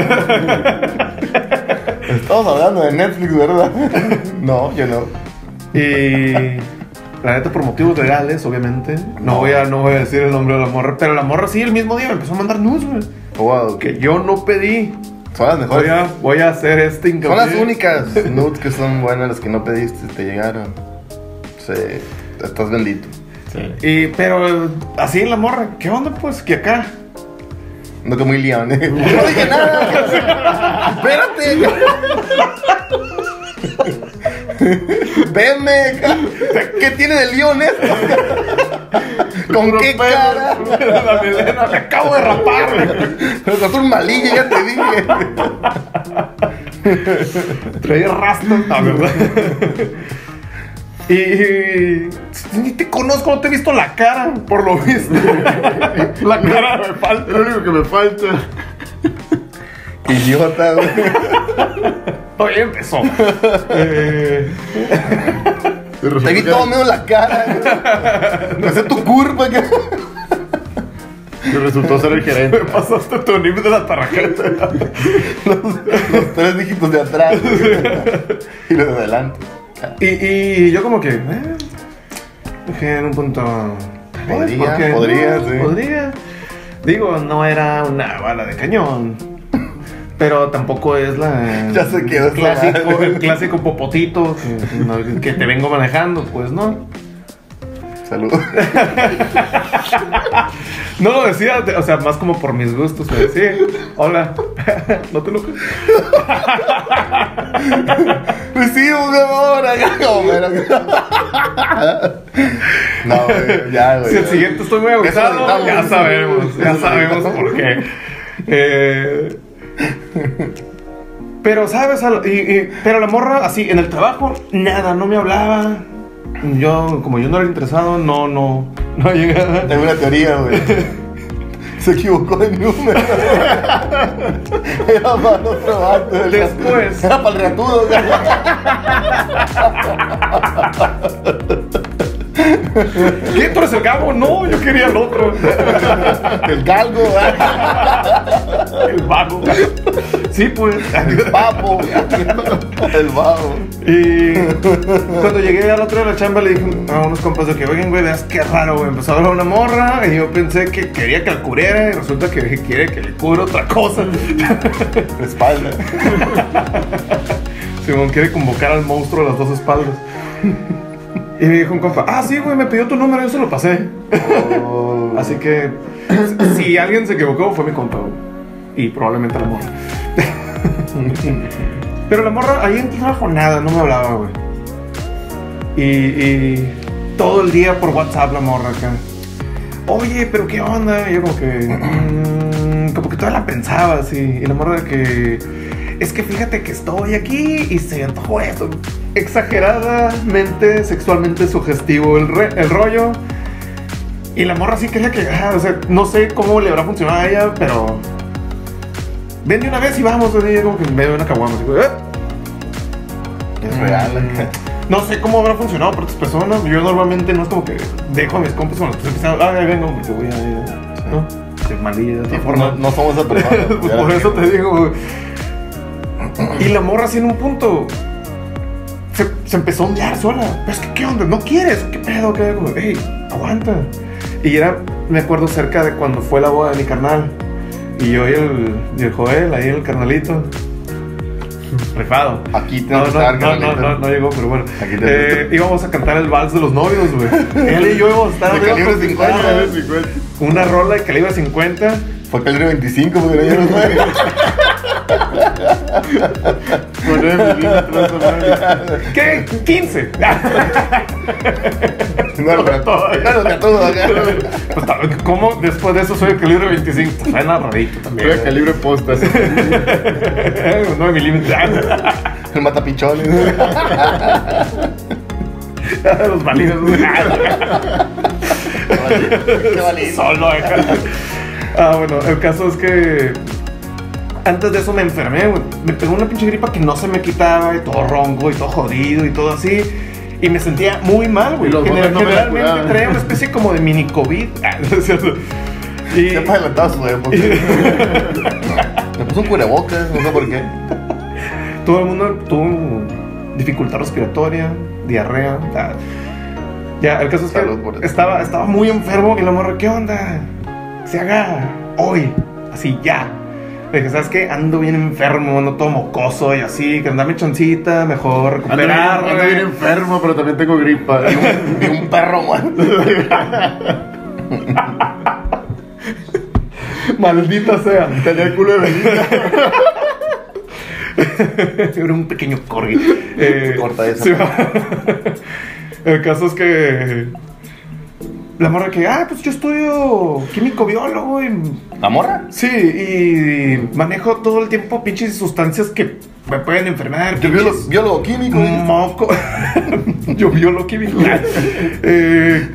Estamos hablando de Netflix, ¿verdad? No, yo no. y la neta, por motivos legales, obviamente, no voy, a, no voy a decir el nombre de la morra, pero la morra sí, el mismo día me empezó a mandar nudes, güey. Wow, Que yo no pedí. son las Voy mejores. a, voy a hacer este Son hincapié. las únicas nudes que son buenas, las que no pediste, te llegaron. Sí, estás bendito. Sí. Y, pero así la morra, ¿qué onda pues? Que acá. No que muy león, ¿eh? Yo (laughs) no dije nada. (laughs) Espérate. (laughs) (laughs) Venme. (laughs) ¿Qué tiene de león esto? (laughs) ¿Con Puro qué pelo, cara? La melena, me acabo de rapar. Pero con un malilla, ya te dije. Traía rastas, la verdad. Y, y- ni te conozco, no te he visto la cara, por lo visto. La cara me Es falta. lo único que me falta. Idiota, güey. Empezó. Eh, Te vi todo menos la cara. Me hace tu curva. que- Y resultó ser el gerente. me pasaste tu nivel de la tarjeta. Los tres dígitos de atrás. Y los de adelante. Y, y yo como que, eh, dije en un punto... Podría, podría, No, sí. Podría. Digo, no era una bala de cañón. Pero tampoco es la... (laughs) Ya se quedó el clásico, el clásico popotito que, te vengo manejando, pues no. Saludos. (laughs) No lo decía, de- o sea, más como por mis gustos. Me decía, hola, (laughs) no te lo Recibo un amor. No, güey, ya, güey. Si el siguiente estoy muy editamos. ya sabemos, ya sabemos por qué. Eh, (laughs) pero, ¿sabes? Al- y- y- pero la morra, así, en el trabajo, nada, no me hablaba. Yo, como yo no era interesado, no, no, no (laughs) llegaba. Tengo una teoría, güey. Se equivocó de número. Era para otro vato. Después. Era para el reatudo. (laughs) ¿Qué? ¿Tú eres el cabo? No, yo quería el otro. El galgo. El vago. Sí, pues. El papo. El vago. Y cuando llegué al otro de la chamba le dije a unos compas de que, oigan, güey, veas qué raro, güey. Empezó a hablar una morra y yo pensé que quería que la cubriera y resulta que quiere que le cubra otra cosa. La espalda. Simón quiere convocar al monstruo a las dos espaldas. Y me dijo un compa, ah, sí, güey, me pidió tu número, yo se lo pasé. Oh. (laughs) Así que si alguien se equivocó fue mi compa, güey. Y probablemente la morra. (laughs) Pero la morra ahí en trabajo nada, no me hablaba, güey. Y, y todo el día por WhatsApp la morra acá. Oye, pero qué onda. Y yo como que... mm, como que toda la pensaba así. Y la morra de que... Es que fíjate que estoy aquí y se antojó eso. Exageradamente sexualmente sugestivo el, re- el rollo. Y la morra sí quería que... ah, o sea, no sé cómo le habrá funcionado a ella, pero... Ven de una vez y vamos. así, como que me dio una caguama. Así, "Eh". Es real. No sé cómo habrá funcionado por otras personas. Yo normalmente no es como que dejo a mis compas cuando estoy empezando. Ah, ya vengo, porque voy a ir. ¿No? Malilla Sí, forma. no, no somos (laughs) esa persona. Pues por eso te digo, güey. Y la morra así en un punto se, se empezó a ondear sola. Pero es que, ¿qué onda? ¿No quieres? ¿Qué pedo? ¿Qué pedo? Ey, aguanta. Y era, me acuerdo cerca de cuando fue la boda de mi carnal. Y yo y el, y el Joel, ahí el carnalito. Refado. Aquí te no, no, no, no, no, no, llegó, pero bueno. Aquí te eh, íbamos a cantar el vals de los novios, güey. Él y yo íbamos a estar. De calibre 50, calibre 50. Una rola de calibre 50. Fue calibre 25, porque no ya (laughs) no 9 milímetros, ¿Qué? ¿15? No lo todos. Pues, ¿Cómo después de eso soy el calibre 25? Pues suena rarito también. Soy el calibre postas. (laughs) 9 milímetros. (laughs) El matapichones. (laughs) Los validos. Qué valido. Solo acá. Ah, bueno, el caso es que antes de eso me enfermé, güey. Me pegó una pinche gripa que no se me quitaba, y todo ronco, y todo jodido, y todo así. Y me sentía muy mal, güey. General- no generalmente traía una especie como de mini COVID. (laughs) Ah. Y, Se adelantado su época. (laughs) Me puso un cubrebocas, no sé por qué. todo el mundo tuvo dificultad respiratoria, diarrea. ah. Ya, el caso es que Salud estaba, estaba muy enfermo y la morra, ¿qué onda? Se haga hoy, así ya. Le dije, ¿sabes qué? Ando bien enfermo, ando todo mocoso y así, que andame chancita, mejor Ando recuperar. ando bien enfermo, pero también tengo gripa. Vi un perro muerto. (laughs) Maldita sea. Tenía el culo de Belinda. (laughs) Era un pequeño corgi. Eh, Corta sí, (laughs) el caso es que. La morra que, ah, pues yo estudio químico biólogo y. ¿La morra? Sí, y manejo todo el tiempo pinches sustancias que me pueden enfermar. Yo biólogo, biólogo químico. Moco. (laughs) Yo biólogo químico. (laughs) Eh,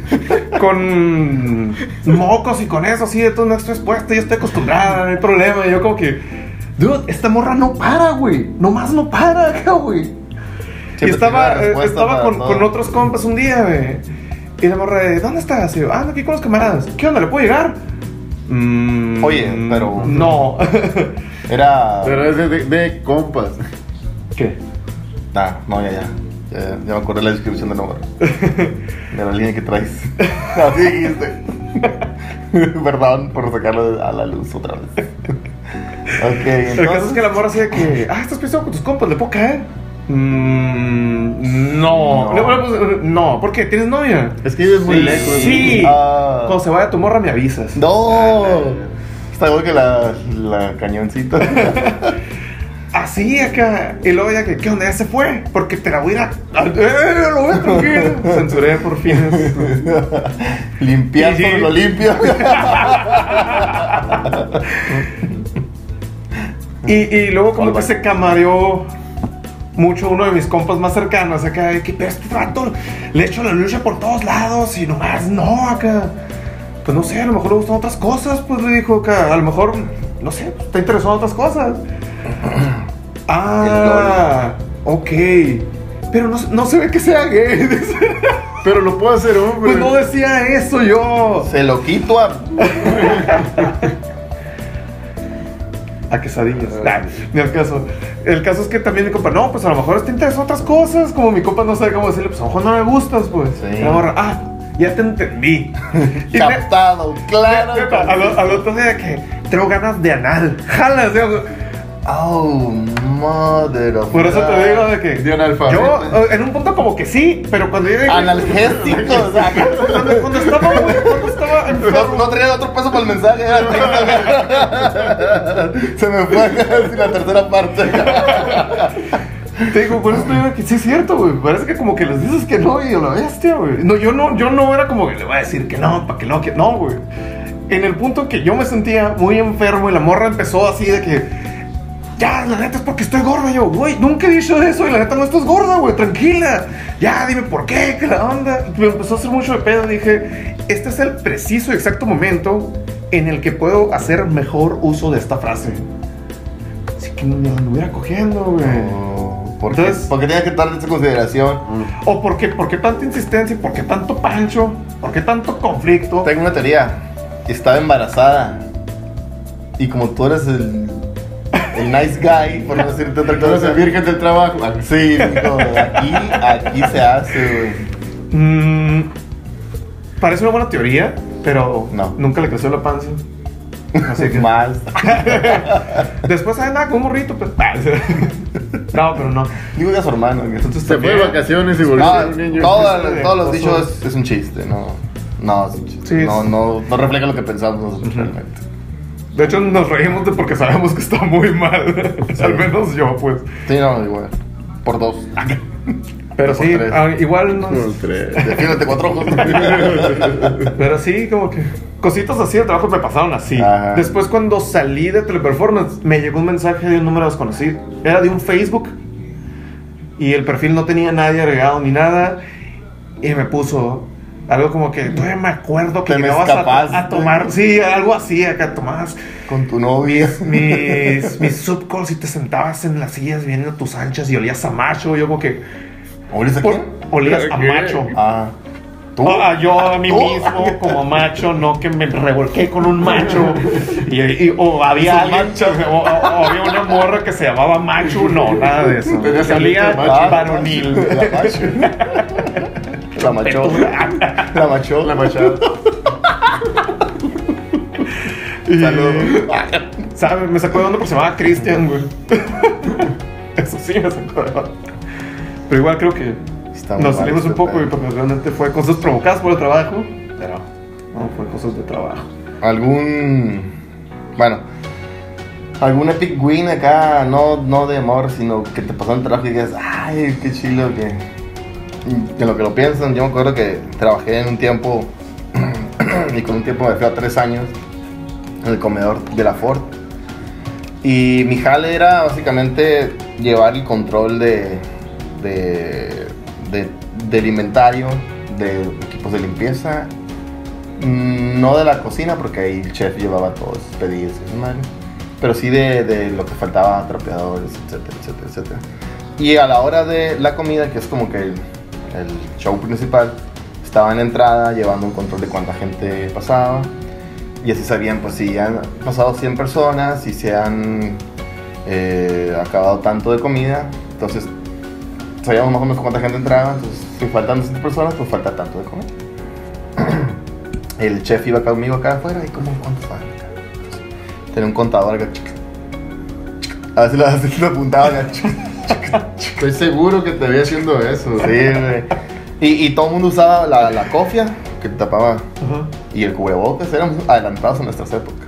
con mocos y con eso, así de todo no estoy expuesto, yo estoy acostumbrada, no hay problema. Y yo como que, dude, esta morra no para, güey. Nomás no para acá, (laughs) güey. Y estaba, eh, estaba con, con otros compas un día, güey. Y la morra de, ¿dónde estás? Y yo, ah, aquí con los camaradas. ¿Qué onda? ¿Le puedo llegar? Mm, Oye, pero- No. (laughs) Era. Pero es de, de, de compas. ¿Qué? Nah, no, ya, ya. Ya, ya me acordé la descripción del número. De la línea que traes. (laughs) Así dijiste. (laughs) Perdón por sacarlo a la luz otra vez. Ok, El caso es entonces. que la morra de que, ah, estás pensando con tus compas, ¿le puedo caer? Mm, no. No. Pues, no, ¿por qué? ¿Tienes novia? Es que vives muy Sí. lejos. Sí. Ah. Cuando se vaya tu morra me avisas. No. Está igual que la, la cañoncita. (laughs) Así acá. Y luego ya que, ¿qué onda? Ya se fue. Porque te la voy a ir a. ¡Eh! Lo voy a tranquilo. (laughs) Censuré por fin. Limpiar sí. sobre lo limpio. (laughs) Y, y luego como que se camareó mucho uno de mis compas más cercanos acá, de que pero este rato le echo la lucha por todos lados y nomás no acá. Pues no sé, a lo mejor le gustan otras cosas, pues le dijo acá, a lo mejor, no sé, pues, está interesado en otras cosas. (clears throat) ah, ok. Pero no, no se ve que sea gay. (laughs) Pero lo puedo hacer, hombre. pues no decía eso yo. Se lo quito a. (laughs) a quesadillas. Ah. Nah, ni al caso. El caso es que también mi compa, no, pues a lo mejor te interesan otras cosas. Como mi compa no sabe cómo decirle, pues a lo mejor no me gustas, pues. Sí. Ah, ya te entendí. (laughs) Captado, claro. al, otro día que tengo ganas de anal. (laughs) Jalas, Oh, of Por eso te digo de que. De analfabeto. Yo, eh, en un punto como que sí, pero cuando yo. Analgésicos, (laughs) o sea, Cuando, cuando estaba, cuando estaba enfermo. No, no traía otro peso para el mensaje. era. (laughs) Se me fue así la tercera parte. (laughs) Te digo, por eso te digo que sí es cierto, güey. Parece que como que les dices que no y a la bestia, güey. No, yo no, yo no era como que le voy a decir que no, para que no, que no, güey. En el punto que yo me sentía muy enfermo y la morra empezó así de que. Ya, la neta es porque estoy gorda. Yo, güey, nunca he dicho eso y la neta no estás gorda, güey, tranquila. Ya, dime por qué, qué la onda. Y me empezó a hacer mucho de pedo. Dije, este es el preciso y exacto momento en el que puedo hacer mejor uso de esta frase. Así que me la anduviera cogiendo, güey. ¿Por qué? Porque tenía que darle esa consideración. ¿O por qué, por qué tanta insistencia? ¿Por qué tanto pancho? ¿Por qué tanto conflicto? Tengo una teoría. Estaba embarazada. Y como tú eres el, el nice guy, por no decirte otra cosa. el virgen del trabajo. Ah, Sí, dijo, aquí, aquí se hace, Mm, parece una buena teoría, pero No. nunca le creció la panza. Así que Más. (laughs) después sabe nada con un burrito, pues. No, pero no. Digo que a su hermano. que- Entonces Se fue de vacaciones y volvió a No, ser un niño. todo- todos los cosas. dichos es, es un chiste, no. No, es un chiste. Sí, no, es- no, no refleja lo que pensamos nosotros realmente. De hecho, nos reímos de porque sabemos que está muy mal. (laughs) Al menos yo, pues. Sí, no, igual. Por dos. Pero Por sí, tres. ah, igual nos. Defiéndete cuatro ojos. (laughs) Pero sí, como que cositas así de trabajo me pasaron así. Ajá. Después cuando salí de Teleperformance me llegó un mensaje de un número desconocido. Era de un Facebook y el perfil no tenía nadie agregado ni nada y me puso algo como que todavía me acuerdo que me llegabas a, tomar, sí, algo así, acá tomabas Con tu novia. mis, (laughs) mis subcalls y te sentabas en las sillas viendo tus anchas y olías a macho. Yo como que ¿Olías a por- quién? olías a ¿Qué? macho. Ah. ¿Tú? Ah, yo a mí ¿Tú? mismo como macho, no que me revolqué con un macho. (laughs) Y, y- o había alguien, manchas. o, había una morra que se llamaba macho, no, nada de eso. Ah, varonil. (laughs) La macho. La macho. La machada. (laughs) Y- Saludos. ¿Sabes? Me sacó de onda porque se llamaba Christian, güey. Eso sí me sacó de onda. Pero igual creo que nos salimos un este poco pedo. y porque realmente fue cosas provocadas por el trabajo. Pero no, fue cosas de trabajo. algún bueno algún epic win acá no no de amor sino que te pasó en el trabajo y digas ay qué chido que que lo que lo piensan yo me acuerdo que trabajé en un tiempo (clears throat) y con un tiempo me fui a tres años en el comedor de la Ford y mi jale era básicamente llevar el control de de, de- del inventario de equipos de limpieza Mm, No de la cocina, porque ahí el chef llevaba todos sus pedidos. Pero sí de, de lo que faltaba, trapeadores, etcétera, etcétera, etcétera. Y a la hora de la comida, que es como que el, show principal, estaba en entrada llevando un control de cuánta gente pasaba. Y así sabían, pues, si han pasado 100 personas, si se han eh, acabado tanto de comida. Entonces, sabíamos más o menos cuánta gente entraba. Entonces, si faltan 100 personas, pues falta tanto de comida (clears throat) el chef iba conmigo acá afuera y como cuántos van acá. Tenía un contador acá. a veces lo (laughs) apuntaba acá. Estoy seguro que te vi haciendo eso. Sí, güey. Y, y todo el mundo usaba la, la cofia que te tapaba Ajá. y el cubrebocas. Éramos adelantados a nuestras épocas.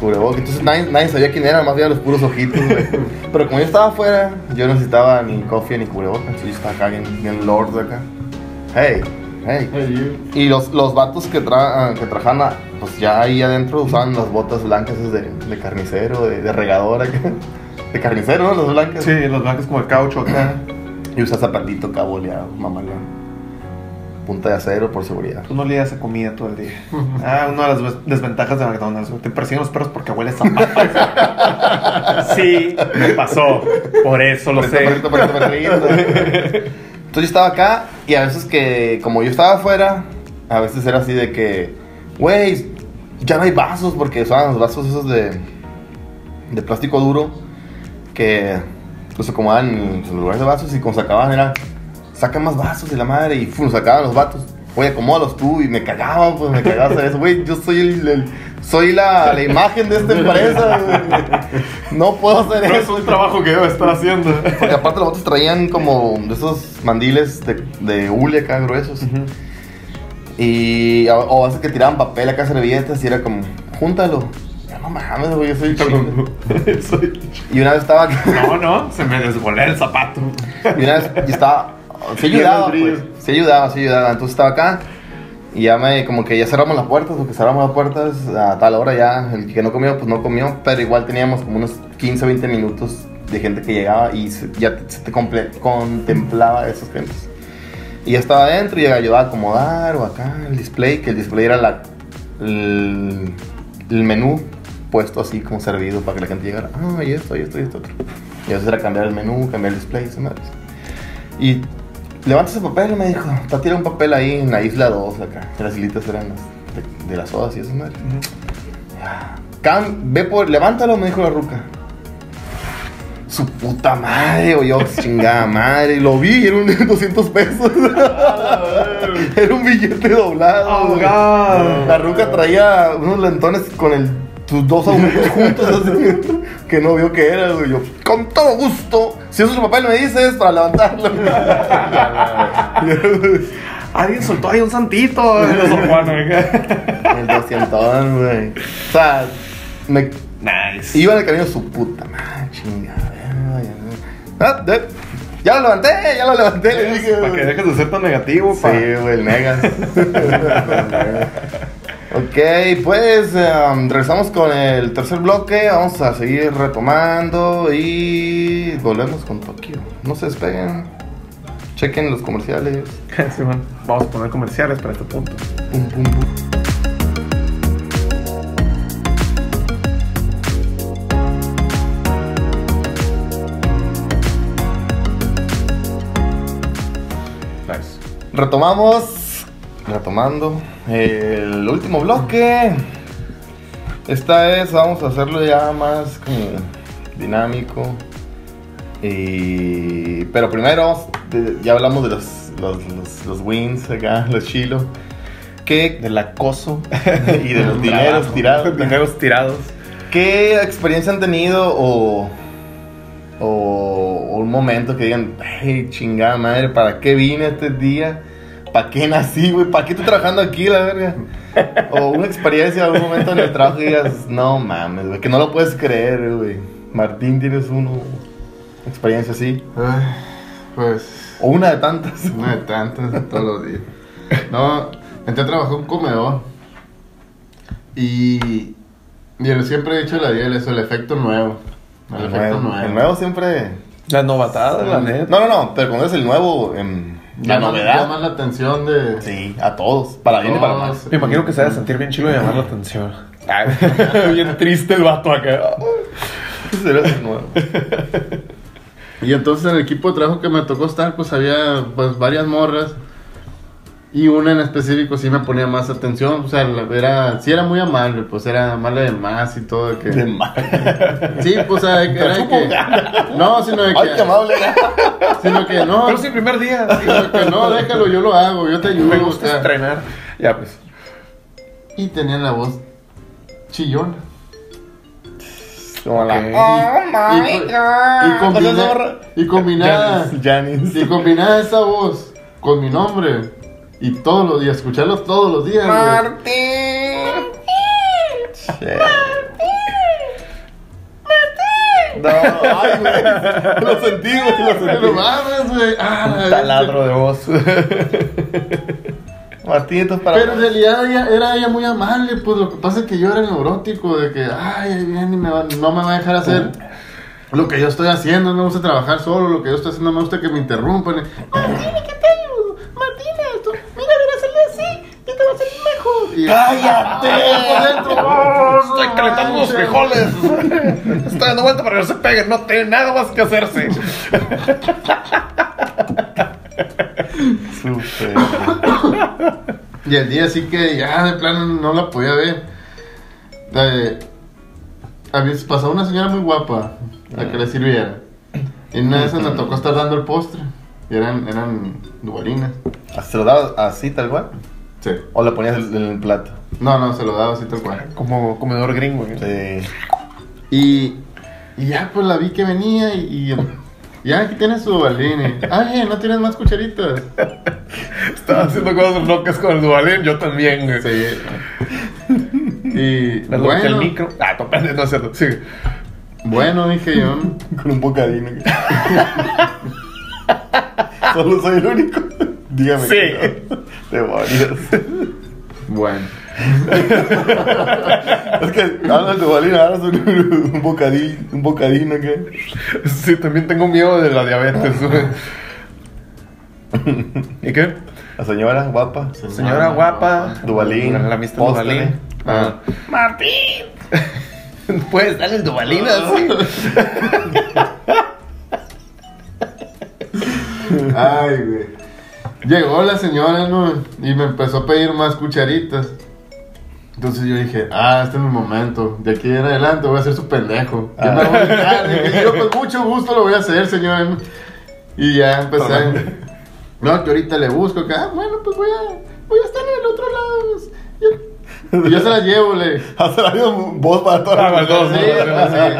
Cubrebocas. Entonces nadie, nadie sabía quién era, más bien los puros ojitos, güey. Pero como yo estaba afuera, yo no necesitaba ni cofia ni cubrebocas. Entonces yo estaba acá bien, bien lord acá. Hey, hey. Hey. Y los, los vatos que, tra ah, que trabajan, a- pues ya ahí adentro usaban las botas blancas de, de carnicero, de, de regador acá. De carnicero, ¿no? Las blancas. Sí, los blancos como el caucho acá. Y usa zapatito acá boleado, mamalón. Punta de acero por seguridad. Tú no le das a comida todo el día. Ah, una de las des- desventajas de McDonald's. Te persiguen los perros porque hueles a papas. sí, me pasó. Por eso lo sé. Perrito, perrito, perrito, perrito. Entonces yo estaba acá y a veces que, como yo estaba afuera, a veces era así de que, güey, ya no hay vasos porque usaban los vasos esos de, de plástico duro que los acomodaban en sus lugares de vasos y cuando sacaban era, sacan más vasos y la madre y fum, sacaban los vatos. Oye, acomódalos tú y me cagaba, pues me cagaba hacer eso, güey. Yo soy el, el- soy la, la imagen de esta empresa. (laughs) No puedo hacer es eso. un trabajo que debo estar haciendo. Porque aparte los vatos traían como de esos mandiles de, de hule acá gruesos. Y o, o veces que tiraban papel acá, servilletas y era como, júntalo. No mames, güey, yo soy chido. (laughs) Soy- Y una vez estaba No, no, se me desbolé el zapato. (laughs) Y una vez y estaba. Se Viendo ayudaba, pues. Se ayudaba, se ayudaba. Entonces estaba acá. Y ya me, como que ya cerramos las puertas, porque cerramos las puertas a tal hora ya. El que no comió, pues no comió. Pero igual teníamos como unos 15 20 minutos de gente que llegaba y se- ya se te comple- contemplaba a esas gentes. Y ya estaba adentro y ayudaba a acomodar o acá el display, que el display era la, el, el menú puesto así como servido para que la gente llegara. Ah, y esto, y esto, y esto otro. Y veces era cambiar el menú, cambiar el display, esas madres. Y levanta ese papel, me dijo. Está tira un papel ahí en la isla 2 acá. Las islitas eran las de, de las sodas y esas madres. Ya. Cam, ve por, levántalo, me dijo la ruca. Su puta madre, o yo, (laughs) chingada madre. Lo vi y era un (laughs) 200 pesos. (laughs) era un billete doblado. La ruca traía unos lentones con el, sus dos aumentos juntos, así, (laughs) que no vio que era. güey. Yo, con todo gusto. Si eso es el papel, me dices para levantarlo. (laughs) (laughs) Alguien soltó ahí un santito el 200, güey. O sea, me Nice. iba en el camino su puta madre, chingada. Ah, Ya lo levanté, ya lo levanté. Le dije, Para que dejes de ser tan negativo, Sí, pa. güey, el Negas. Ok, pues um, regresamos con el tercer bloque. Vamos a seguir retomando y volvemos con Tokio. No se despeguen. Chequen los comerciales. (laughs) Sí. Vamos a poner comerciales para este punto. Pum, pum, pum. Nice. Retomamos, retomando el último bloque. Esta vez vamos a hacerlo ya más como dinámico. Y... Pero primero, ya hablamos de los, los, los- los wins acá, (laughs) los chilos. ¿Qué, Del acoso. (laughs) y de los dineros tirados. (laughs) Dineros tirados. ¿Qué experiencia han tenido o, o, o un momento que digan, hey, chingada madre, ¿para qué vine este día? ¿Para qué nací, güey? ¿Para qué estoy trabajando aquí, la verga? O una experiencia, algún momento en el trabajo que digas, no mames, güey, que no lo puedes creer, güey. Martín, ¿tienes uno? Una experiencia así. Ay, pues, O una de tantas. una de tantas todos los días. No, entré a trabajar en un comedor. Y, y el- siempre he dicho la idea, eso, el efecto nuevo. El, El efecto nuevo, nuevo. el nuevo siempre... La novatada, la neta. No, no, no, pero cuando es el nuevo, em, la Llama- novedad. Llama la atención de... Sí, a todos, para bien y para mal. Me imagino que se debe sentir bien chido y llamar la atención. (laughs) bien triste el vato acá. Será el nuevo. Y entonces en el equipo de trabajo que me tocó estar, pues había pues varias morras. Y una en específico sí me ponía más atención. O sea, la- era, sí era muy amable, pues era amable de más y todo. de Que, De mal. Sí, pues o sea, de que era de que. No, sino de Ay, qué que. amable era. Sino que no. Pero sí, primer día. Sino que no, déjalo, yo lo hago, yo te ayudo. Me o gusta sea. estrenar. Ya, pues. Y tenía la voz chillona. Como la. Ok. Oh my Y, god. y, combina- y combinada. Y combinada esa voz con mi nombre. Y todos los días, escucharlos todos los días. güey. Martín. Che. No, ay, güey. Lo sentí, güey, lo No sentí. mames, güey. Ah, Un taladro de voz. (laughs) Martín, esto es para. Pero en realidad ella, era ella muy amable, pues lo que pasa es que yo era neurótico de que, ay, ahí viene y me va- no me va a dejar hacer lo que yo estoy haciendo, no me gusta trabajar solo, lo que yo estoy haciendo no me gusta que me interrumpan. Martín, ¿qué te ayudo? Martín, esto, mira, mira, hacerle así y te va a salir mejor. Y- ¡Cállate! (laughs) por dentro. Estoy calentando los frijoles. Estoy dando vuelta para que no se peguen. No tiene nada más que hacerse. Súper. Y el día sí que ya de plano no la podía ver. Eh, había pasado una señora muy guapa a que le sirviera. Y una de esas me tocó estar dando el postre. Y eran, eran dubalinas. ¿Se lo dabas así, tal cual? Sí. ¿O le ponías en el plato? No, no, se lo daba así tal cual. Como comedor gringo. ¿no? Sí. Y, y ya pues la vi que venía y, y ya aquí tienes su dubalín. y, Ay, no tienes más cucharitas. (laughs) Estaba haciendo cosas locas con el Duvalín, yo también, güey. Sí. Y Me bueno. el micro. Ah, pendejo, no es cierto. Sí. bueno, dije yo. (laughs) Con un bocadino. (laughs) Solo soy el único. Dígame. Sí. que no. (laughs) Demonios. Bueno. (laughs) Es que hablas de balina, ahora soy un, un bocadillo. Un bocadino, ¿qué? Sí, también tengo miedo de la diabetes. (laughs) ¿Y qué? La señora guapa. Señora guapa. Duvalín. La amistad Postre. Duvalín. Ah. ¡Martín! ¿Puedes darle el Duvalín así? Ay, güey. Llegó la señora, ¿no? Y me empezó a pedir más cucharitas. Entonces yo dije, ah, este es mi momento. De aquí en adelante voy a ser su pendejo. Yo me voy a. Dije, yo con mucho gusto lo voy a hacer, señor. Y ya empecé. No, que ahorita le busco acá. Ah, bueno, pues voy a, voy a estar en el otro lado. Yo, y yo se las llevo, le. Hasta la misma voz para todas Ah, las todos. Sí, sí,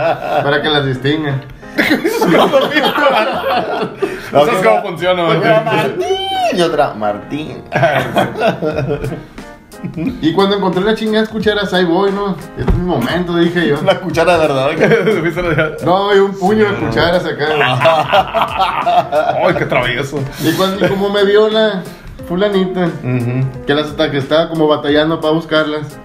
para que las distingan. (laughs) No sabes cómo funciona. Otra Martín y otra Martín. Y cuando encontré las chingadas cucharas, ahí voy, ¿no? Este es mi momento, dije yo. Una cuchara de verdad. (laughs) No, y un puño de cucharas acá. (laughs) ¡Ay, qué travieso! Y, cuando, y como me vio la fulanita, Ujú. que las hasta que estaba como batallando para buscarlas,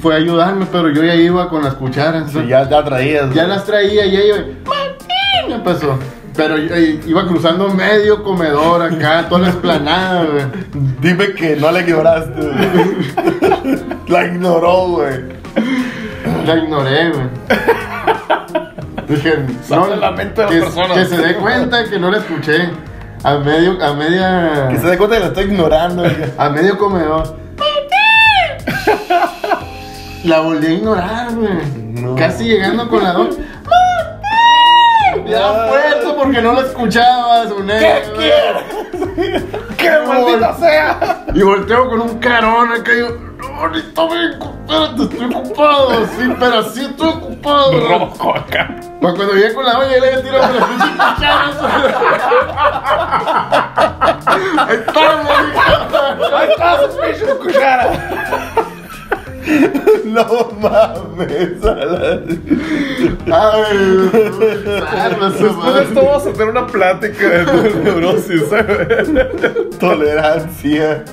fue a ayudarme, pero yo ya iba con las cucharas. Sí, ya, ya traías. Ya las traía y ella ¡Martín! empezó. Pero iba cruzando medio comedor acá, (laughs) toda la esplanada, güey. Dime que no la ignoraste. güey. (laughs) la ignoró, güey. La ignoré, güey. Dije, (laughs) Saca la mente de que, persona. que se dé cuenta que no la escuché. A medio, a media. Que se dé cuenta que la estoy ignorando. güey. A medio comedor. La volví a ignorar, güey. No. Casi llegando con la dos. Ya puesto porque no la escuchabas, un ¿Qué quieres? ¡Qué maldita sea! Y volteo con un carón acá y yo, no, ahorita vengo, espérate, estoy ocupado. Sí, pero sí estoy ocupado. Rojo acá. Pues cuando llegué con la olla, le había tirado las pinches cucharas. (laughs) Ahí estamos. ¡Ahí está su pinche cuchara! (laughs) No mames. a la- (laughs) Ay, Después de esto vamos a tener una plática de neurosis, ¿sabes? (laughs) Tolerancia.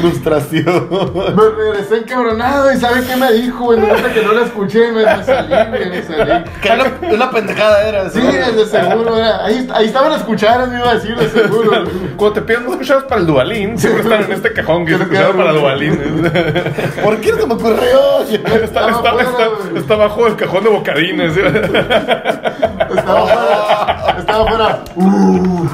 Frustración. Me regresé encabronado y ¿sabe qué me dijo, güey? Nota que no la escuché, me, me salí, güey, me salí. Que una, una pendejada era. Sí, de seguro, era. Ahí, ahí estaban las cucharas, me iba a decir, de seguro. Cuando te piden dos cucharas para el Duvalín, siempre están en este cajón que es queda para el uno. Duvalín. ¿Por qué no me ocurrió? Está, (laughs) está, afuera, está, güey. está bajo el cajón de bocadines. (laughs) Estaba afuera. Estaba afuera. Uh.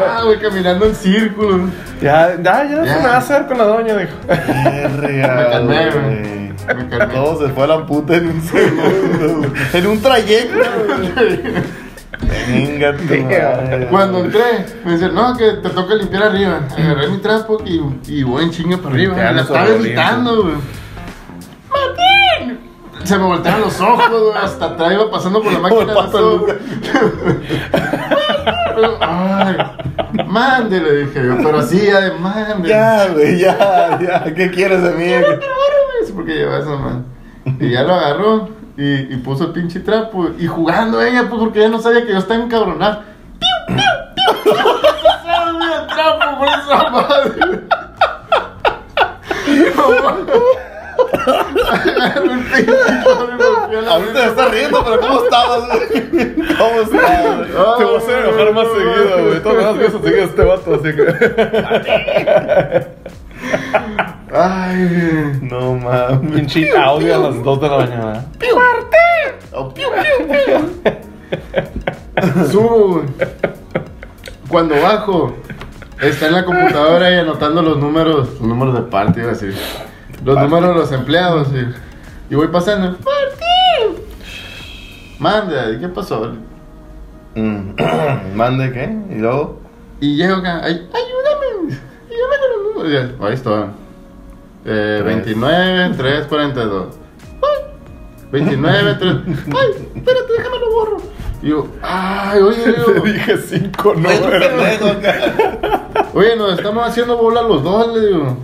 Ah, güey, caminando en círculo. Ya, ya, ya no Ya. se me va a hacer con la doña, dijo. Verga, Me calmé, güey. Me calmé. Todo se fue a la puta en un segundo. En un trayecto. güey. (laughs) Venga. Cuando entré, me dice, no, que te toca limpiar arriba. Agarré mi trapo y, y voy en chinga para arriba. La estaba güey. ¡Martín! Se me volteaban los ojos, güey. Hasta atrás iba pasando por la máquina de. (laughs) Ay, mande, le dije yo. Pero así, ya de mande. Ya, güey, ya, ya. ¿Qué quieres de mí? Porque lleva esa man. Y ya lo agarró y, y puso el pinche trapo. Y jugando ella, pues porque ella no sabía que yo estaba encabronado. ¡Piu, piu, piu! (laughs) ¡Sale el trapo por esa madre! Ahorita te estás riendo, pero ¿cómo estabas? ¿Cómo estabas? Te voy a hacer enojar más seguido, güey. Todas las veces seguidas este vato, así que. (laughs) Ay, No mames. Pinche audio a las 2 de la mañana. Oh, piu, piu, piu. subo. Cuando bajo, está en la computadora y anotando los números, los números de parte, iba a decir. Los números de los empleados, y Y voy pasando. ¡Martín! Manda, ¿qué pasó? Mm. (coughs) ¿Mande qué? ¿Y luego? Y llego acá, ay, ayúdame, ayúdame con los números. Ahí está. Eh, Tres. 29, 3, 42. Ay, 29, 3. Ay, espérate, déjame lo borro. Y yo, ay, oye, (laughs) Te digo, dije cinco Oye, tú números. pendejo, acá. oye, nos estamos haciendo bola los dos, le digo.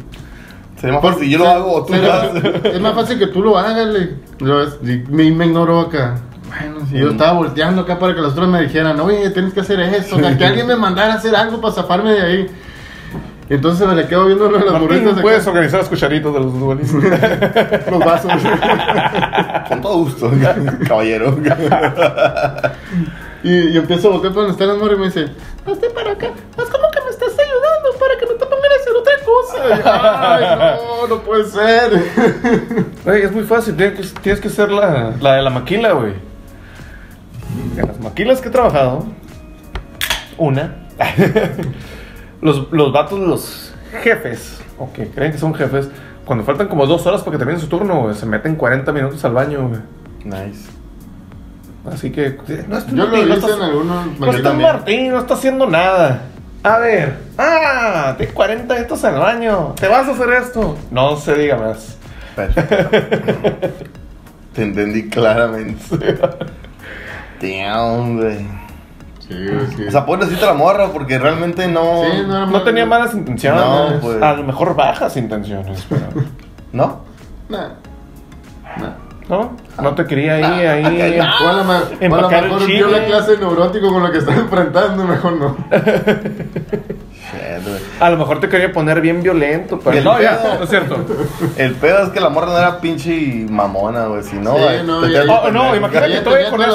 Sería más fácil si yo lo hago o tú lo haces. Es más fácil que tú lo hagas, le. Yo, me, me ignoró acá. Bueno, si yo estaba volteando acá para que los otros me dijeran, oye, tienes que hacer esto, o sea, que (laughs) alguien me mandara a hacer algo para zafarme de ahí. Entonces me le quedo viendo lo de las Martín, acá. puedes organizar los cucharitos de los duelistas. (laughs) los vasos. Con todo gusto, (laughs) caballero. y, y empiezo a voltear para donde están las morras y me dice, hazte para acá, haz como que me estás ayudando para que no te pongan a hacer otra cosa. Y Ay, no, no puede ser. (laughs) Güey, es muy fácil, tienes que, tienes que ser la, la de la maquila, güey. En las maquilas que he trabajado, una, los, los vatos, los jefes, o que creen que son jefes, cuando faltan como dos horas para que termine su turno, güey, se meten 40 minutos al baño, güey. nice. Así que, no es Yo lo no hice estás- en algunos... No está. Martín, no está haciendo nada. A ver, ah, de 40 minutos al baño, ¿te vas a hacer esto? No se diga más. Perfecto. (laughs) Te entendí claramente. (laughs) Damn, güey. Sí, sí. O sea, pobrecita la morra porque realmente no. Sí, no, No tenía malas intenciones. No, pues. A lo mejor bajas intenciones, pero. (laughs) ¿No? Nah. Nah. ¿No? No te quería ahí, ahí. O a lo, me- o a lo mejor vio la clase neurótico con lo que estaba enfrentando, mejor no. (laughs) A lo mejor te quería poner bien violento, pero. El No, ya, pedo. no es cierto. El pedo es que la morra no era pinche mamona, güey. Si no, Sí, güey, no, te ya- Oh, no, imagínate Ella todavía con esa.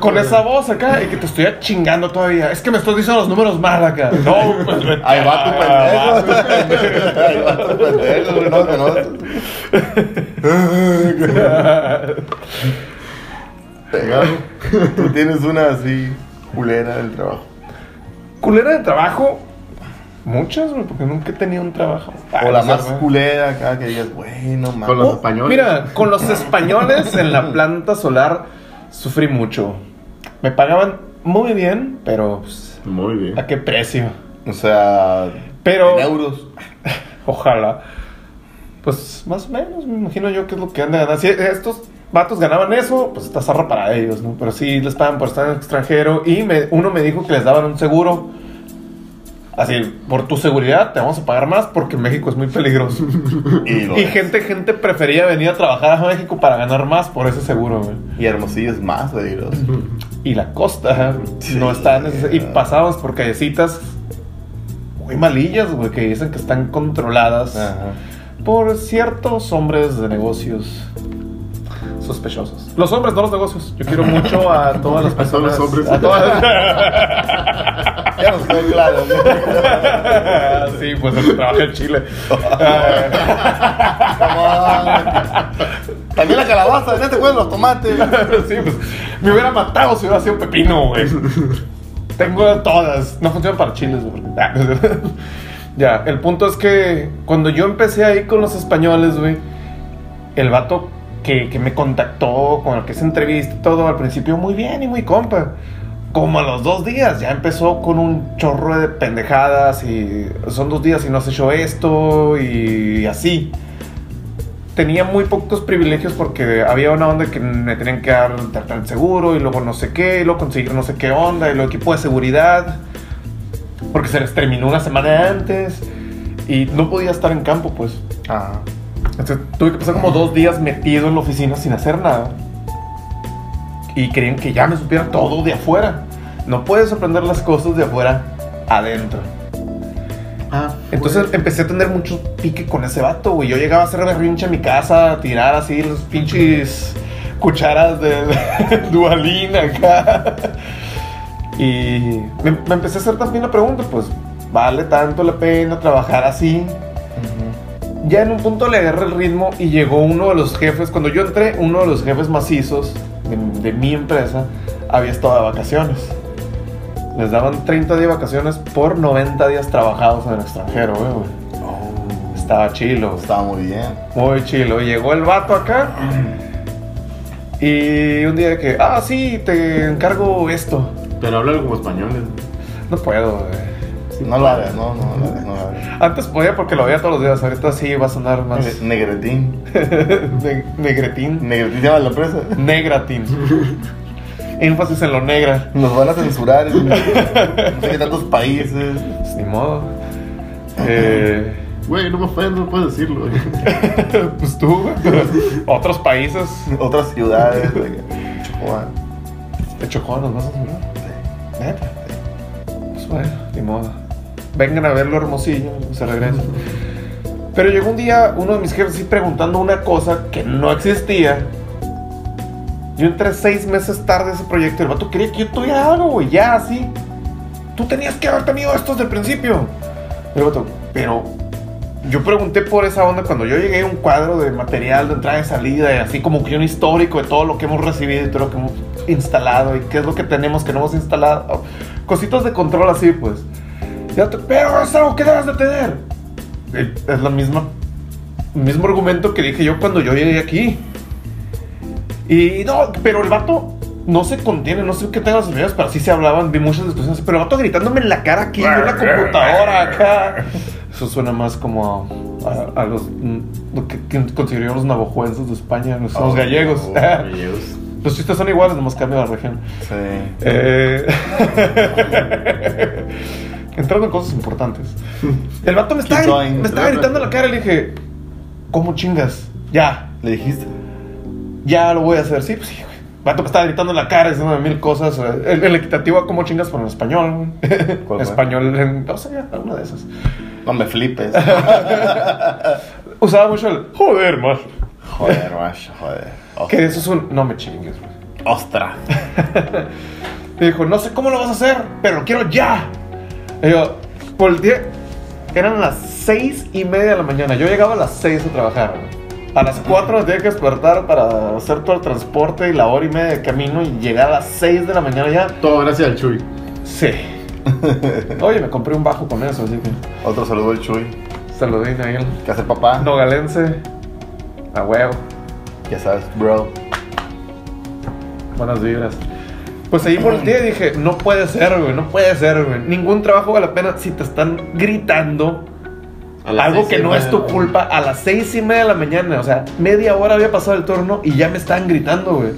Con esa voz acá y que te estuviera chingando todavía. Es que me estás diciendo los números mal acá. No, pues. Ahí va tu pendejo. Ahí va tu pendejo, güey. No, que. Tú tienes una así culera del trabajo. Culera de trabajo. Muchas, güey, porque nunca he tenido un trabajo. Ah, O la no más culera acá que digas, güey, no mames. Con los Oh, españoles. Mira, con los españoles en la (laughs) planta solar sufrí mucho. Me pagaban muy bien, pero pues, Muy bien. ¿a qué precio? O sea, Pero- en euros. (laughs) Ojalá. Pues más o menos, me imagino yo que es lo que han de ganar. Si estos vatos ganaban eso, pues está zarra para ellos, ¿no? Pero sí les pagan por estar en el extranjero. Y me- uno me dijo que les daban un seguro. Así, por tu seguridad te vamos a pagar más porque México es muy peligroso. (laughs) Y, gente, gente prefería venir a trabajar a México para ganar más por ese seguro, güey. Y Hermosillo es más peligroso. (laughs) Y la costa Sí. no está neces- Y pasábamos por callecitas muy malillas, güey, que dicen que están controladas Ajá. por ciertos hombres de negocios sospechosos. Los hombres, no los negocios. Yo quiero mucho a todas las (laughs) A todos los personas. hombres. A todas. (laughs) Ya nos quedó claro. ¿no? (laughs) sí, pues el que trabaja en Chile. También la calabaza, en este juego los tomates. sí, pues me hubiera matado si hubiera sido pepino, güey. Tengo todas. No funcionan para chiles, güey. Ya, el punto es que cuando yo empecé ahí con los españoles, güey, el vato que, que me contactó, con el que se entrevista todo, al principio muy bien y muy compa. Como a los dos días ya empezó con un chorro de pendejadas y son dos días y no has hecho esto y así tenía muy pocos privilegios porque había una onda que me tenían que dar el seguro y luego no sé qué, y luego conseguir no sé qué onda, y luego equipo de seguridad, porque se les terminó una semana antes y no podía estar en campo, pues. Ajá. Entonces tuve que pasar como dos días metido en la oficina sin hacer nada. Y querían que ya me supiera todo de afuera. No puedes aprender las cosas de afuera adentro. Ah, Entonces empecé a tener mucho pique con ese vato, güey. Yo llegaba a hacer berrinche en mi casa, a tirar así los pinches cucharas de, (laughs) dualín acá. Y me, me empecé a hacer también la pregunta, pues, ¿vale tanto la pena trabajar así? Ya en un punto le agarré el ritmo y llegó uno de los jefes, cuando yo entré, uno de los jefes macizos de, de mi empresa había estado de vacaciones. Les daban 30 días de vacaciones por 90 días trabajados en el extranjero, güey. Oh. Estaba chilo. Estaba muy bien. Muy chilo. Llegó el vato acá. Y un día que, ah, sí, te encargo esto. Pero háblalo como españoles. No puedo, güey. No lo hagas, no, no hagas, no lo hagas. Antes podía porque lo veía todos los días. Ahorita sí va a sonar más. Ne- Negretín. (laughs) Ne- negretín. Negretín se llama la empresa. Negratín. Énfasis en lo negra. Nos van a censurar en (laughs) no sé qué tantos países. Pues, ni modo. Eh, Güey, no me ofendo, no puedes decirlo. (laughs) pues tú, güey. Otros países. Otras ciudades. Chihuahua. De Chocó nos vas a censurar. Neta. Pues bueno, ni modo. Vengan a verlo hermosillo, se regresa. Pero llegó un día uno de mis jefes sí preguntando una cosa que no existía. Yo entré seis meses tarde a ese proyecto y el vato quería que yo tuviera algo, güey, ya así. Tú tenías que haber tenido esto desde el principio. Y el vato, pero yo pregunté por esa onda cuando yo llegué a un cuadro de material de entrada y salida, y así como que un histórico de todo lo que hemos recibido y todo lo que hemos instalado y qué es lo que tenemos que no hemos instalado. Cositas de control así, pues. Pero es algo que debes de tener. Y Es la misma, el mismo argumento que dije yo cuando yo llegué aquí. Y no, pero el vato no se contiene, no sé qué tenga las videos, pero sí se hablaban, vi muchas discusiones, pero el vato gritándome en la cara aquí, yo en la computadora acá. Eso suena más como a, a los mm, lo que, que consideraríamos los navajuenses de España, los, los Oh, gallegos. oh, Gallegos. (laughs) los chistes son iguales, nomás cambia la región. Sí. Eh, (laughs) Entrando en cosas importantes. (laughs) El vato me estaba, going. me estaba gritando en la cara y le dije, ¿cómo chingas? Ya, ¿Le dijiste? ya lo voy a hacer. Sí, pues sí, güey. Vato me estaba gritando en la cara, diciendo mil cosas. El, el equitativo a cómo chingas, pero en español, (laughs) español, en, no sé, alguna de esas. No me flipes. (laughs) Usaba mucho el joder, más. Joder, macho, joder. Que eso es un no me chingues, güey. Ostra. Y dijo, no sé cómo lo vas a hacer, pero lo quiero ya. Y yo, volteé. Eran las seis y media de la mañana. Yo llegaba a las seis a trabajar. A las cuatro me tenía que despertar para hacer todo el transporte y la hora y media de camino y llegar a las seis de la mañana ya. Todo gracias al Chuy. Sí. (laughs) Oye, me compré un bajo con eso, así que Otro saludo al Chuy. saludín ahí. el ¿Qué hace papá? Nogalense. A huevo. Ya sabes, bro. Buenas vibras. Pues ahí volteé y dije, no puede ser, güey, no puede ser, güey. Ningún trabajo vale la pena si te están gritando algo que no es tu culpa a las seis y media de la mañana. O sea, media hora había pasado el turno y ya me estaban gritando, güey.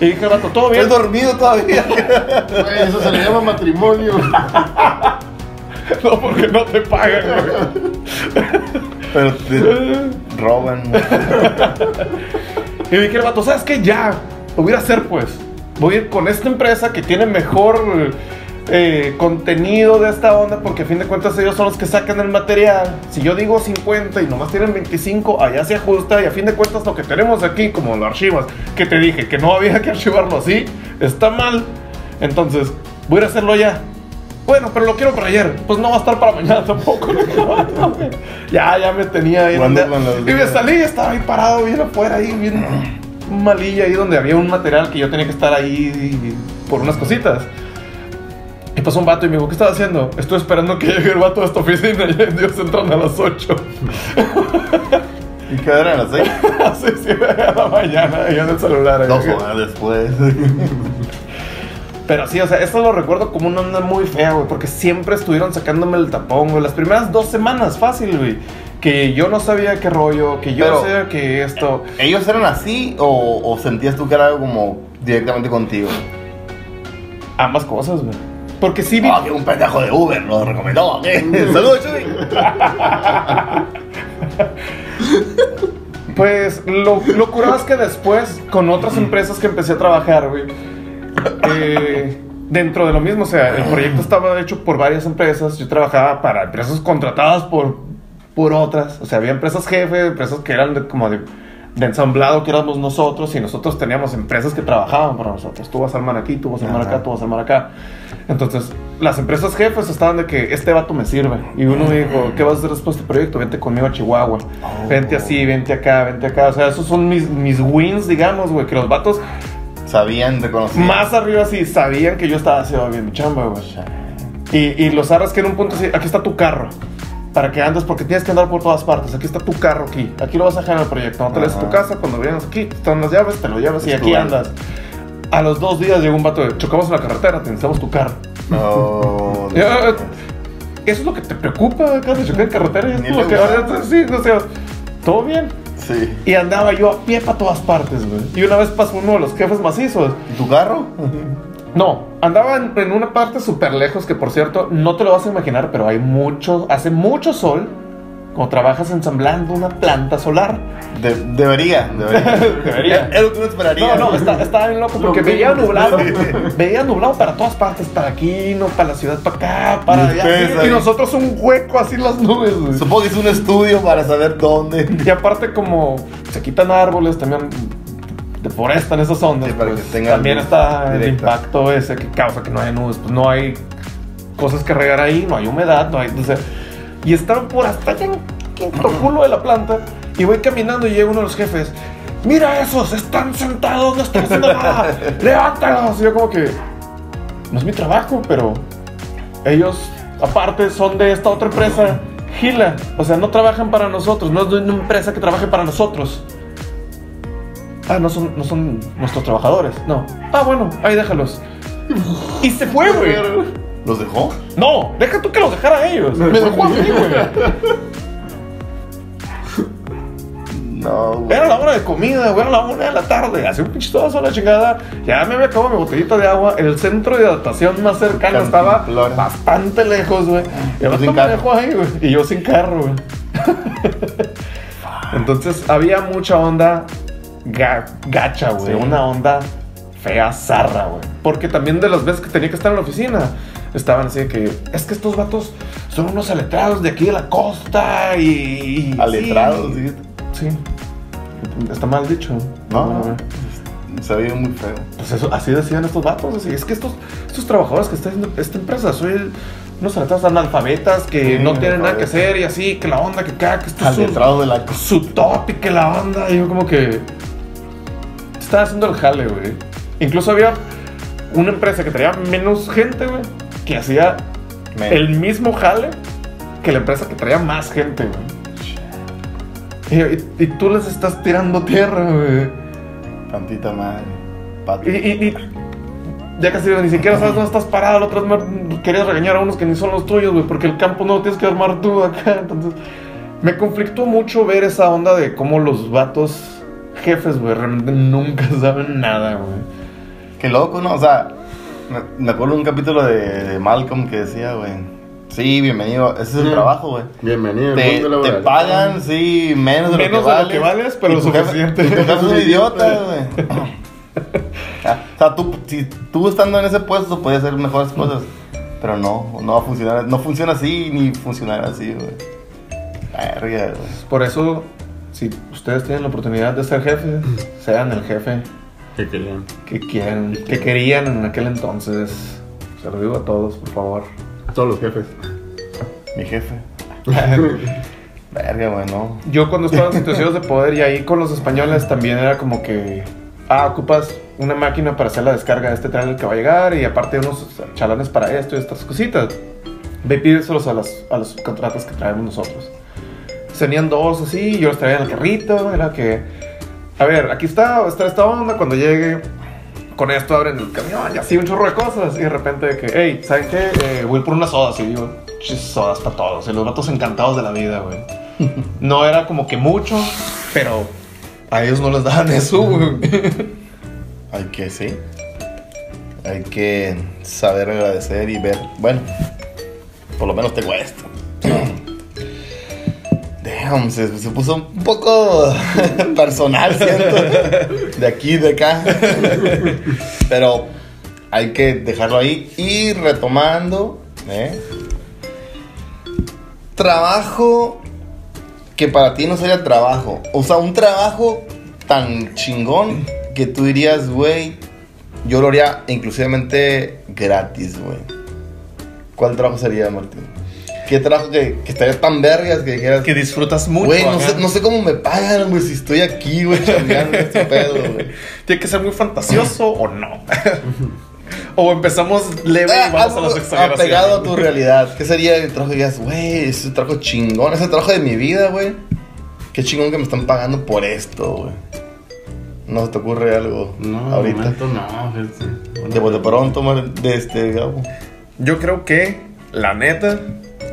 Y dije, vato, ¿todo bien? Estoy dormido todavía. (laughs) Güey, eso se le llama matrimonio. (laughs) no, porque no te pagan, güey. Pero te roban. (laughs) Y dije, vato, ¿sabes qué? Ya, lo voy a hacer, pues. Voy a ir con esta empresa que tiene mejor eh, contenido de esta onda, porque a fin de cuentas ellos son los que sacan el material. Si yo digo 50 y nomás tienen 25, allá se ajusta y a fin de cuentas lo que tenemos aquí, como lo archivas, que te dije que no había que archivarlo así, está mal. Entonces, voy a hacerlo ya. Bueno, pero lo quiero para ayer. Pues no va a estar para mañana (laughs) tampoco. ya, ya me tenía ahí. Y me salí, estaba ahí parado, bien afuera, ahí, bien malilla, ahí donde había un material que yo tenía que estar ahí por unas cositas. Y pasó un vato y me dijo, ¿qué estás haciendo? Estoy esperando que llegue el vato a esta oficina (laughs) y Dios entran a las 8. ¿Y qué eran las seis? Así (laughs) sí, (laughs) a la mañana, y en el celular. Dos horas después. Pero sí, o sea, esto lo recuerdo como una onda muy fea, güey, porque siempre estuvieron sacándome el tapón, güey. Las primeras dos semanas, fácil, güey. Que yo no sabía qué rollo, que yo Pero- no sabía que esto. ¿Ellos eran así o, o sentías tú que era algo como directamente contigo? Ambas cosas, güey. Porque sí vi. Ah, que un pendejo de Uber lo recomendó. ¿qué? (laughs) Saludos, Chuy. (laughs) Pues lo, lo curado es que después, con otras empresas que empecé a trabajar, güey, eh, dentro de lo mismo, o sea, el proyecto estaba hecho por varias empresas, yo trabajaba para empresas contratadas por, por otras, o sea, había empresas jefe, empresas que eran de- como de, de ensamblado, que éramos nosotros, y nosotros teníamos empresas que trabajaban para nosotros. Tú vas a armar aquí, tú vas a armar acá, tú vas a armar acá. Entonces, las empresas jefes estaban de que este vato me sirve. Y uno me dijo, ¿qué vas a hacer después de este proyecto? Vente conmigo a Chihuahua. Oh. Vente así, vente acá, vente acá. O sea, esos son mis, mis wins, digamos, güey. Que los vatos Sabían, reconocían. más arriba sí sabían que yo estaba haciendo bien mi chamba, güey. Y, y los arras que en un punto así, aquí está tu carro. Para que andes porque tienes que andar por todas partes. Aquí está tu carro aquí. Aquí lo vas a dejar en el proyecto. No te lees tu casa. Cuando vienes aquí, están las llaves, te lo llevas y aquí andas. A los dos días llegó un vato de chocamos en la carretera, te necesitamos tu carro. No. (laughs) Ya, Eso es lo que te preocupa acá de chocar en carretera. Y es le que ahora sí, no sé, todo bien. Sí. Y andaba yo a pie para todas partes, güey. Y una vez pasó uno de los jefes macizos. ¿Y tu carro? No, andaba en, en una parte súper lejos que, por cierto, no te lo vas a imaginar, pero hay mucho, hace mucho sol cuando trabajas ensamblando una planta solar. De- debería, debería. (laughs) Debería. Es lo que uno esperaría. No, no, está, estaba bien loco porque Lo veía nublado, (laughs) veía nublado para todas partes, para aquí, no, para la ciudad, para acá, para allá. Y nosotros un hueco así en las nubes. Supongo que es un estudio para saber dónde. Y aparte como se quitan árboles, también deforestan esas ondas, Sí, pues, que también está el impacto ese que causa que no haya nubes, pues no hay cosas que regar ahí, no hay humedad, no hay... sea, y estaban por hasta allá en quinto culo de la planta y voy caminando y llega uno de los jefes. Mira esos, están sentados, no están haciendo nada, (laughs) levántalos. Y yo como que, no es mi trabajo, pero ellos aparte son de esta otra empresa, Gila. O sea, no trabajan para nosotros, no es de una empresa que trabaje para nosotros. Ah, no son, no son nuestros trabajadores, no. Ah, bueno, ahí déjalos. Y se fue, güey. ¿Los dejó? No, deja tú que los dejara a ellos. Me dejó a mí, güey. No, güey. Era la hora de comida, güey, era la una de la tarde. Hace un pinche toda sola chingada. Ya me había acabado mi botellita de agua. El centro de adaptación más cercano estaba bastante lejos, güey. Y sin me carro. dejó ahí, güey. Y yo sin carro, güey. (laughs) Entonces había mucha onda ga- gacha, güey. Sí. Una onda fea, zarra, güey. Porque también de las veces que tenía que estar en la oficina, estaban así de que, es que estos vatos son unos aletrados de aquí de la costa y... y- Aletrados, sí. sí. Está mal dicho. No. Se veía muy feo. Pues eso, así decían estos vatos. Así. Es que estos, estos trabajadores que están haciendo esta empresa, soy unos aletrados analfabetas que Sí, no tienen nada que hacer y así, que la onda, que acá, que esto es su, de la su top y que la onda. Y yo como que estaba haciendo el jale, güey. Incluso había una empresa que traía menos gente, güey, que hacía el mismo jale que la empresa que traía más gente, güey. Y, y- tú les estás tirando tierra, güey. Tantita madre. Y, y- y ya casi ni siquiera sabes dónde estás parado. Vez me querías regañar a unos que ni son los tuyos, güey, porque el campo no lo tienes que armar tú acá. Entonces, me conflictó mucho ver esa onda de cómo los vatos jefes, güey, realmente nunca (laughs) saben nada, güey. Qué loco, ¿no? O sea, me, me acuerdo de un capítulo de, de Malcolm que decía, güey. Sí, bienvenido. Ese es el Mm. trabajo, güey. Bienvenido Te, te pagan, sí, menos de Menos lo que de lo vales. que vales, pero Y lo jefe- suficiente. y tu jefe es un (laughs) idiota, güey. o sea, tú, si tú estando en ese puesto podías hacer mejores cosas. Pero no, no va a funcionar. No funciona así ni funcionar así, güey. Verga, güey. Por eso, si ustedes tienen la oportunidad de ser jefes, sean el jefe Que querían. que quieren, que querían en aquel entonces. Se lo digo a todos, por favor. A todos los jefes. Mi jefe. (laughs) Verga, güey, no. Yo cuando estaba en situaciones de poder y ahí con los españoles también era como que, ah, ocupas una máquina para hacer la descarga de este trailer que va a llegar y aparte unos chalanes para esto y estas cositas. Ve y pídeselos a las, a los contratas que traemos nosotros. Tenían dos así, yo los traía en el carrito, era que, a ver, aquí está, está esta onda, cuando llegue, con esto abren el camión y así un chorro de cosas y de repente de que, hey, ¿saben qué? Eh, voy por unas sodas y digo, "Chis, sodas para todos, y los gatos encantados de la vida, güey. (laughs) No era como que mucho, pero a ellos no les daban eso, güey. Hay que, sí. Hay que saber agradecer y ver. Bueno, por lo menos tengo esto. Se puso un poco (laughs) personal, siento. De aquí, de acá. Pero hay que dejarlo ahí. Y retomando, ¿eh? Trabajo que para ti no sería trabajo. O sea, un trabajo tan chingón que tú dirías, güey, yo lo haría inclusivamente gratis, güey. ¿Cuál trabajo sería, Martín? ¿Qué trabajo que, que estaría tan vergas que dijeras, Que disfrutas mucho. güey, no sé, no sé cómo me pagan, güey, si estoy aquí, güey, chambeando este pedo, güey? (laughs) Tiene que ser muy fantasioso o no. (laughs) O empezamos leve Ah, y vamos a algo las exageraciones. apegado a tu realidad. ¿Qué sería el trabajo que digas, güey, ese trabajo chingón, ese trabajo de mi vida, güey? Qué chingón que me están pagando por esto, güey. ¿No se te ocurre algo No, ahorita? ahorita no, fíjate. De bote pronto, de este, Gabo. Yo creo que, la neta,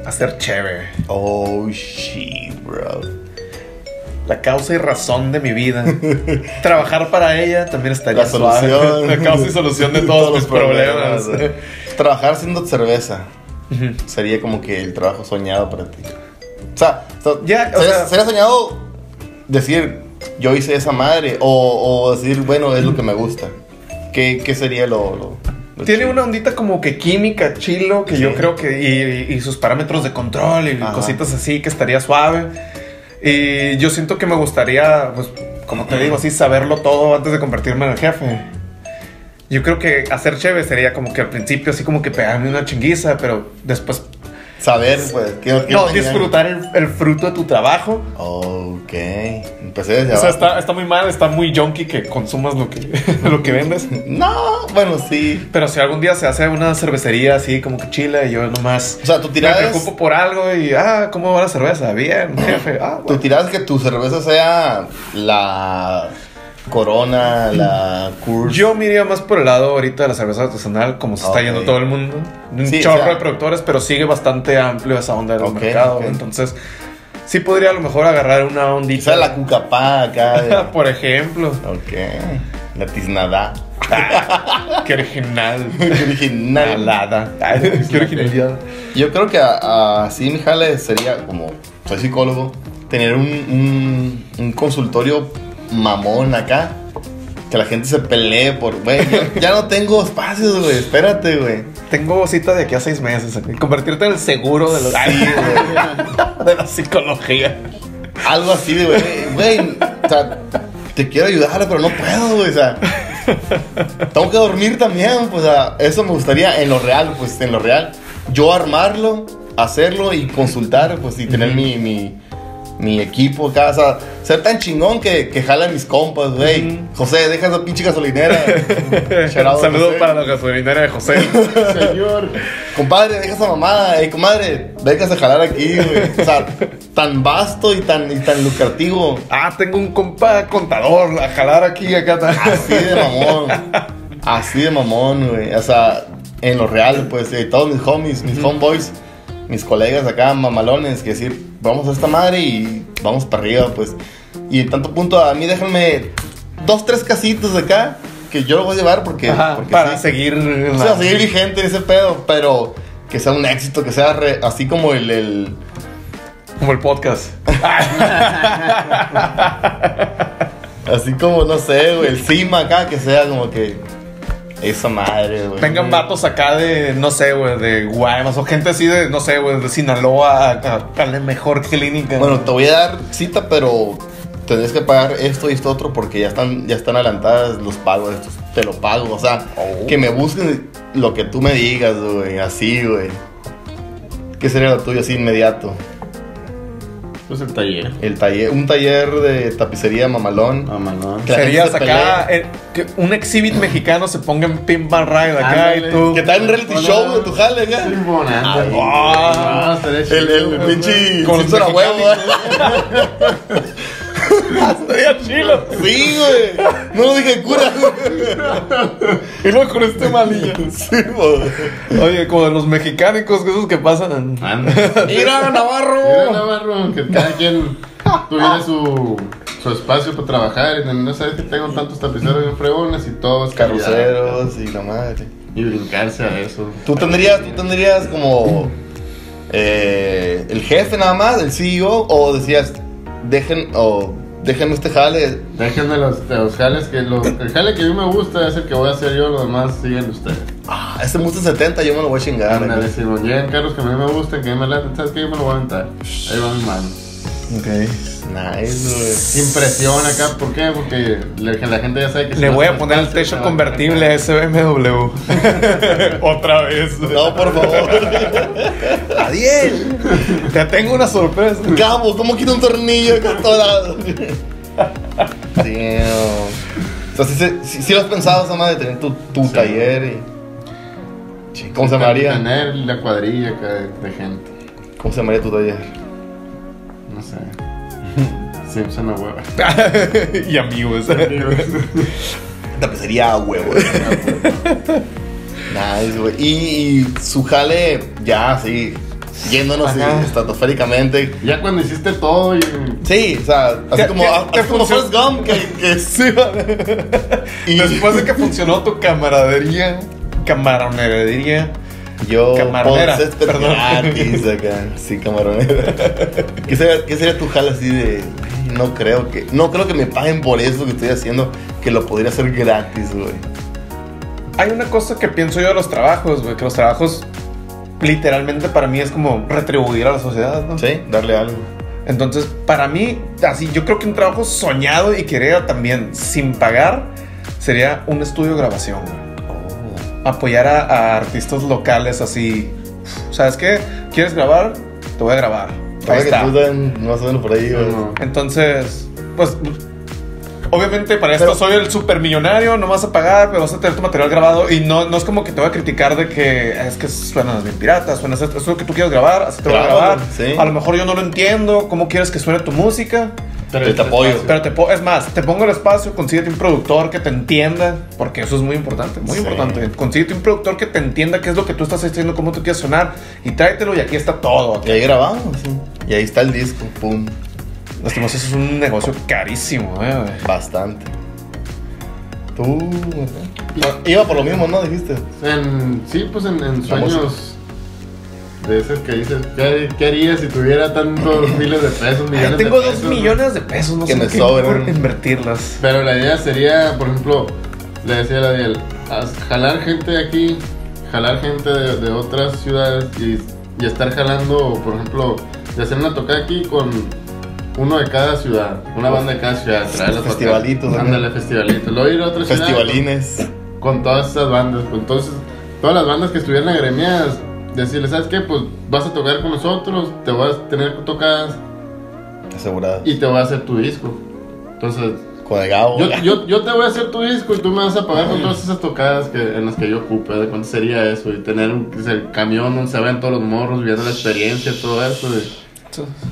hacer chévere. Oh, shit, bro. La causa y razón de mi vida. (laughs) Trabajar para ella también estaría La suave. solución. (laughs) La causa y solución de (laughs) todos, mis problemas. Trabajar haciendo cerveza sería como que el trabajo soñado para ti. O sea, o sea, Ya, o sería, sea- sería soñado decir, yo hice esa madre, o, o decir, bueno, es lo que me gusta. ¿Qué, qué sería lo Tiene una ondita como que química, chilo, que Sí. yo creo que. Y, y sus parámetros de control y Ajá. cositas así que estaría suave. Y yo siento que me gustaría, pues, como te digo, así, saberlo todo antes de convertirme en el jefe. Yo creo que hacer chévere sería como que al principio, así como que pegarme una chinguiza, pero después. Saber, pues, ¿qué, qué No, disfrutar el, el fruto de tu trabajo. Ok, empecé desde O sea, está, está muy mal, está muy junky que consumas lo que, (laughs) lo que vendes. No, bueno, sí. Pero si algún día se hace una cervecería así como que chila y yo nomás O sea, tu me tirada es, preocupo por algo y ah, ¿cómo va la cerveza? Bien, jefe. Ah, tu bueno. tirada es que tu cerveza sea la Corona, la Coors. Yo me iría más por el lado ahorita de la cerveza artesanal, como se está yendo todo el mundo. Un Sí, chorro o sea- de productores, pero sigue bastante amplio esa onda del Ok, mercado. Entonces, sí podría a lo mejor agarrar una ondita. Quizá la cucapá acá. de- (laughs) por ejemplo. ok. La tiznada. (laughs) Qué original. (laughs) Qué original. Alada. Ay, Qué originalidad. Yo creo que a- así mi jale sería como soy psicólogo, tener un, un, un consultorio mamón acá. Que la gente se pelee por, güey, (laughs) ya, no tengo espacios, güey, espérate, güey. Tengo cita de aquí a seis meses. Convertirte en el seguro de, los, Sí, (laughs) de la psicología. Algo así güey, güey, o sea, te quiero ayudar, pero no puedo, güey, o sea, tengo que dormir también, pues, o sea, eso me gustaría en lo real, pues, en lo real, yo armarlo, hacerlo y consultar, pues, y tener mi, mi, mi equipo acá, o sea, ser tan chingón que, que jala mis compas, güey, José, deja esa pinche gasolinera, (laughs) Shout out, Un saludo José. para la gasolinera de José. (laughs) Señor. Compadre, deja esa mamada, eh, comadre, a jalar aquí, güey, o sea, tan vasto y tan, y tan lucrativo. ah, tengo un compa contador a jalar aquí acá. Así de mamón. (laughs) Así de mamón, güey. O sea, en lo real, pues, eh, todos mis homies, mis homeboys, mis colegas acá, mamalones, que decir, vamos a esta madre y vamos para arriba, pues. Y en tanto punto, a mí déjenme dos, tres casitos acá, que yo lo voy a llevar porque. Ajá, porque para sí. seguir. O sea, seguir vigente en ese pedo, pero que sea un éxito, que sea re- así como el. el Como el podcast. (laughs) así como, no sé, güey, el cima acá, que sea como que. Esa madre, güey. Vengan vatos acá de, no sé, güey, de Guaymas o gente así de, no sé, güey, de Sinaloa a, a- la mejor clínica. Bueno, te voy a dar cita, pero tendrías que pagar esto y esto otro porque ya están, ya están adelantadas los pagos estos. Te lo pago, o sea, Oh. que me busquen lo que tú me digas, güey, así, güey. ¿Qué sería lo tuyo así inmediato? Pues el taller. El taller, un taller de tapicería mamalón. Mamalón. Que la Serías se acá, eh, que un exhibit mexicano se ponga en pinball ride acá Ándale. y tú. Que está en reality Hola. show de tu jale, acá. Sí, bonito. Ay, ah, No, estaría El, el, chido, güey. pinche Con los Simpson a huevo. ¿eh? (laughs) (laughs) Estaría chilo. Sí, güey. No lo dije cura. Y luego con este malillo. Sí, güey. Oye, como de los mexicánicos, que esos que pasan. Mira, Navarro. Mira, Navarro, que cada quien tuviera su, su espacio para trabajar. Y no sabes que tengo tantos tapiceros bien fregones y todos Carroceros y la madre. Y brincarse a eso. Tú tendrías, tú tendrías como eh, el jefe nada más, el CEO, o decías, dejen, o déjenme este jale. Déjenme los, los jales que lo, el jale que a mí me gusta es el que voy a hacer yo, lo demás siguen ustedes. Ah, este me gusta 70, yo me lo voy a chingar. Ándale, si llegan carros que a mí me gustan, que a mí me laten, ¿sabes qué? Yo me lo voy a aventar. Ahí va mi mano. Ok. Nice, Impresión acá, ¿por qué? Porque la, la gente ya sabe que si Le voy a poner el techo convertible a ese BMW. (laughs) Otra vez. güey. No, por favor. Adiel. Te tengo una sorpresa. Gabo, ¿cómo quito un tornillo acá atorado? Damn. O sea, sí, sí, sí lo has pensado, esa madre, de tener tu, tu taller y... ¿Cómo se llamaría? Tener la cuadrilla acá de, de gente. ¿Cómo se llamaría tu taller? No sé. (laughs) Simpson a huevo. (laughs) y amigos. Tapicería (laughs) a huevo. nice, güey. Y, y su jale, ya, así, yéndonos estratosféricamente. Ya cuando hiciste todo y. Sí, o sea, así ¿Qué- como, qué- así como? Forrest Gump, que, que sí. y Después de que funcionó tu camaradería, camaronería, yo, Camaronera, pues, este perdón. (laughs) gratis acá. Sí, camaronera. ¿Qué sería, ¿Qué sería tu jale así de.? "Güey, No creo que. No creo que me paguen por eso que estoy haciendo. Que lo podría hacer gratis, güey. Hay una cosa que pienso yo de los trabajos, güey, que los trabajos literalmente para mí es como retribuir a la sociedad, ¿no? Sí, darle algo. Entonces, para mí, así, yo creo que un trabajo soñado y quería también sin pagar sería un estudio de grabación, güey. Apoyar a, a artistas locales así. ¿Sabes qué? ¿Quieres grabar? Te voy a grabar. Ahí Ahora que está. tú estás más o menos por ahí. Entonces, pues, obviamente para esto Pero- soy el supermillonario, no vas a pagar, pero vas a tener tu material grabado y no, no es como que te voy a criticar de que es que suenas bien pirata, suenas esto, es lo que tú quieres grabar, así te voy a grabar. sí. A lo mejor yo no lo entiendo, cómo quieres que suene tu música, Pero te apoyo. pero te es más, te pongo el espacio, consíguete un productor que te entienda, porque eso es muy importante, muy Sí. importante. Consíguete un productor que te entienda qué es lo que tú estás haciendo, cómo tú quieres sonar y tráetelo y aquí está todo. Y ahí grabamos. sí. Y ahí está el disco, pum. Lastimos, eso es un negocio carísimo, eh, güey. Bastante. Tú. ¿verdad? Iba por lo mismo, ¿no? Dijiste. En, sí, pues en, sueños de esos que dices, ¿qué, qué harías si tuviera tantos (laughs) miles de pesos, millones Ay, tengo de dos millones de pesos, no Que sé me en qué sobran. por invertirlas. Pero la idea sería, por ejemplo, le decía a la Diel, haz- jalar gente de aquí, jalar gente de, de otras ciudades y, y estar jalando, por ejemplo, de hacer una tocada aquí con uno de cada ciudad, una banda de cada ciudad, tocar. Festivalitos, ¿no? Ándale, festivalitos. Luego ir a otra ciudad Festivalines. con, con todas esas bandas. Pues, entonces, todas las bandas que estuvieran agremiadas, decirles, ¿sabes qué? Pues vas a tocar con nosotros, te vas a tener tocadas Asegurado. y te voy a hacer tu disco. Entonces, Con el Gabo. yo, yo, yo te voy a hacer tu disco y tú me vas a pagar con todas esas tocadas que, en las que yo ocupe. ¿De cuánto sería eso? Y tener un el camión donde se ven todos los morros, viendo la experiencia, todo eso. y-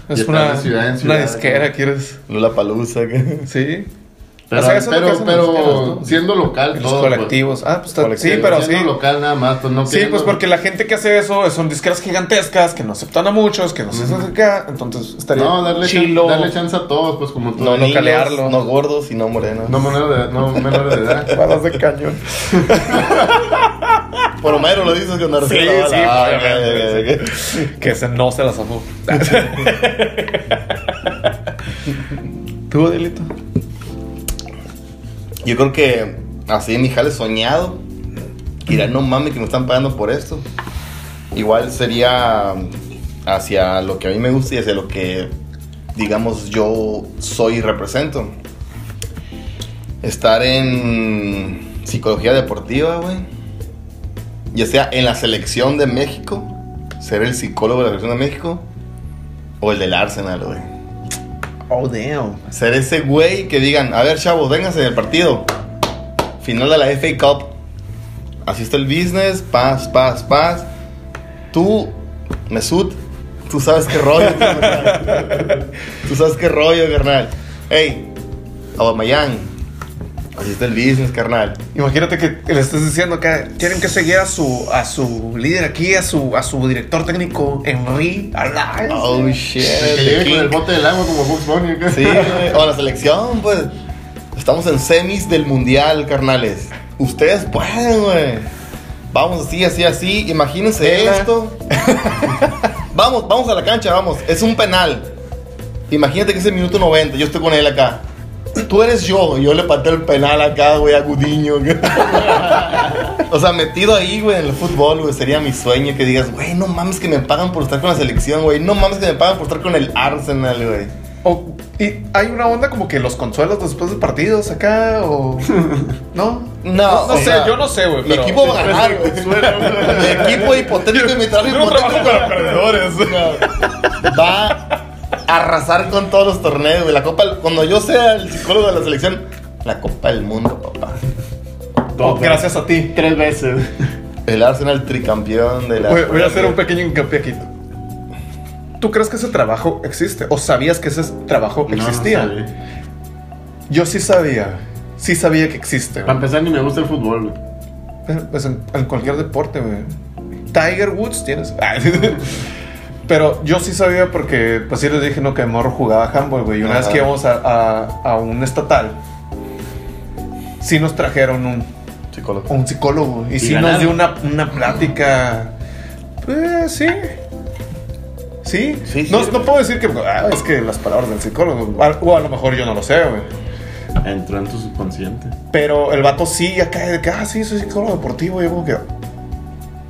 Es una, ciudad en una ciudad, disquera, ¿quieres? Lula Palusa. Sí. Pero, O sea, eso pero, siendo local, los todo, colectivos. Ah, pues está- sí, Colectivos. pero pues, sí. siendo local nada más. Pues, no Sí, pues porque la gente que hace eso son disqueras gigantescas que no aceptan a muchos, que no se hacen acá. Entonces estaría No, darle, chilo. chan- darle chance a todos, pues como tú. No niños, localearlo. no gordos y no morenos. No menores de, no menores de edad. (laughs) Balas de cañón. (laughs) Por Homero lo dices con Sí, Arcela. sí, Ah. Que ese no se las amó. (laughs) ¿Tú, Adelito? Yo creo que así en mi jale soñado. Dirán, no mames que me están pagando por esto. Igual sería hacia lo que a mí me gusta y hacia lo que, digamos, yo soy y represento. Estar en psicología deportiva, güey. Ya sea en la selección de México, ser el psicólogo de la selección de México, o el del Arsenal, güey. Oh, damn. Ser ese güey que digan, a ver, chavos, vénganse del partido. Final de la FA Cup. Así está el business, paz, paz, paz. Tú, Mesut, tú sabes qué rollo. (laughs) tú sabes qué rollo, carnal. Hey, Aubameyang, así está el business, carnal. Imagínate que le estés diciendo que tienen que seguir a su, a su líder aquí, a su, a su director técnico, Henry Alliance. Oh, shit. Que the llegue con el bote del agua como Bugs Bunny. acá. Sí, güey. o la selección, pues. Estamos en semis del mundial, carnales. Ustedes pueden, güey. Vamos así, así, así. Imagínense esto. (laughs) vamos, vamos a la cancha, vamos. Es un penal. Imagínate que es el minuto 90. Yo estoy con él acá. Tú eres yo. Yo le pateo el penal acá, güey, a Gudiño. (laughs) o sea, metido ahí, güey, en el fútbol, güey. Sería mi sueño que digas, güey, no mames que me pagan por estar con la selección, güey. No mames que me pagan por estar con el Arsenal, güey. O- y hay una onda como que los consuelos después de partidos acá, o. (laughs) ¿No? No, no o sé, sea, yo no sé, güey. Mi pero- equipo va a ganar, güey. Mi equipo hipotético y mi trabajo hipotético. para perdedores. No. Va arrasar con todos los torneos, güey. La Copa, cuando yo sea el psicólogo de la selección, la Copa del Mundo, papá. Oh, gracias a ti. Tres veces. El Arsenal tricampeón de la. Voy, voy a hacer un pequeño hincapié aquí. ¿Tú crees que ese trabajo existe? ¿O sabías que ese trabajo No, no existía? sabía. Yo sí sabía. Sí sabía que existe. Para empezar, ni me gusta el fútbol, güey. Pero, Pues en, en cualquier deporte, güey. Tiger Woods tienes. (laughs) Pero yo sí sabía porque, pues sí les dije, no, que de morro jugaba handball, güey. Y una vez que íbamos a, a- a un estatal, sí nos trajeron un, Psicólogo. un psicólogo. Y, ¿Y sí ganaron? nos dio una, una plática. Pues sí. Sí. Sí, sí. No, no puedo decir que ah, es que las palabras del psicólogo. O a lo mejor yo no lo sé, güey. Entró en tu subconsciente. Pero el vato sí, acá de que, ah, sí, soy psicólogo deportivo. Y yo como que,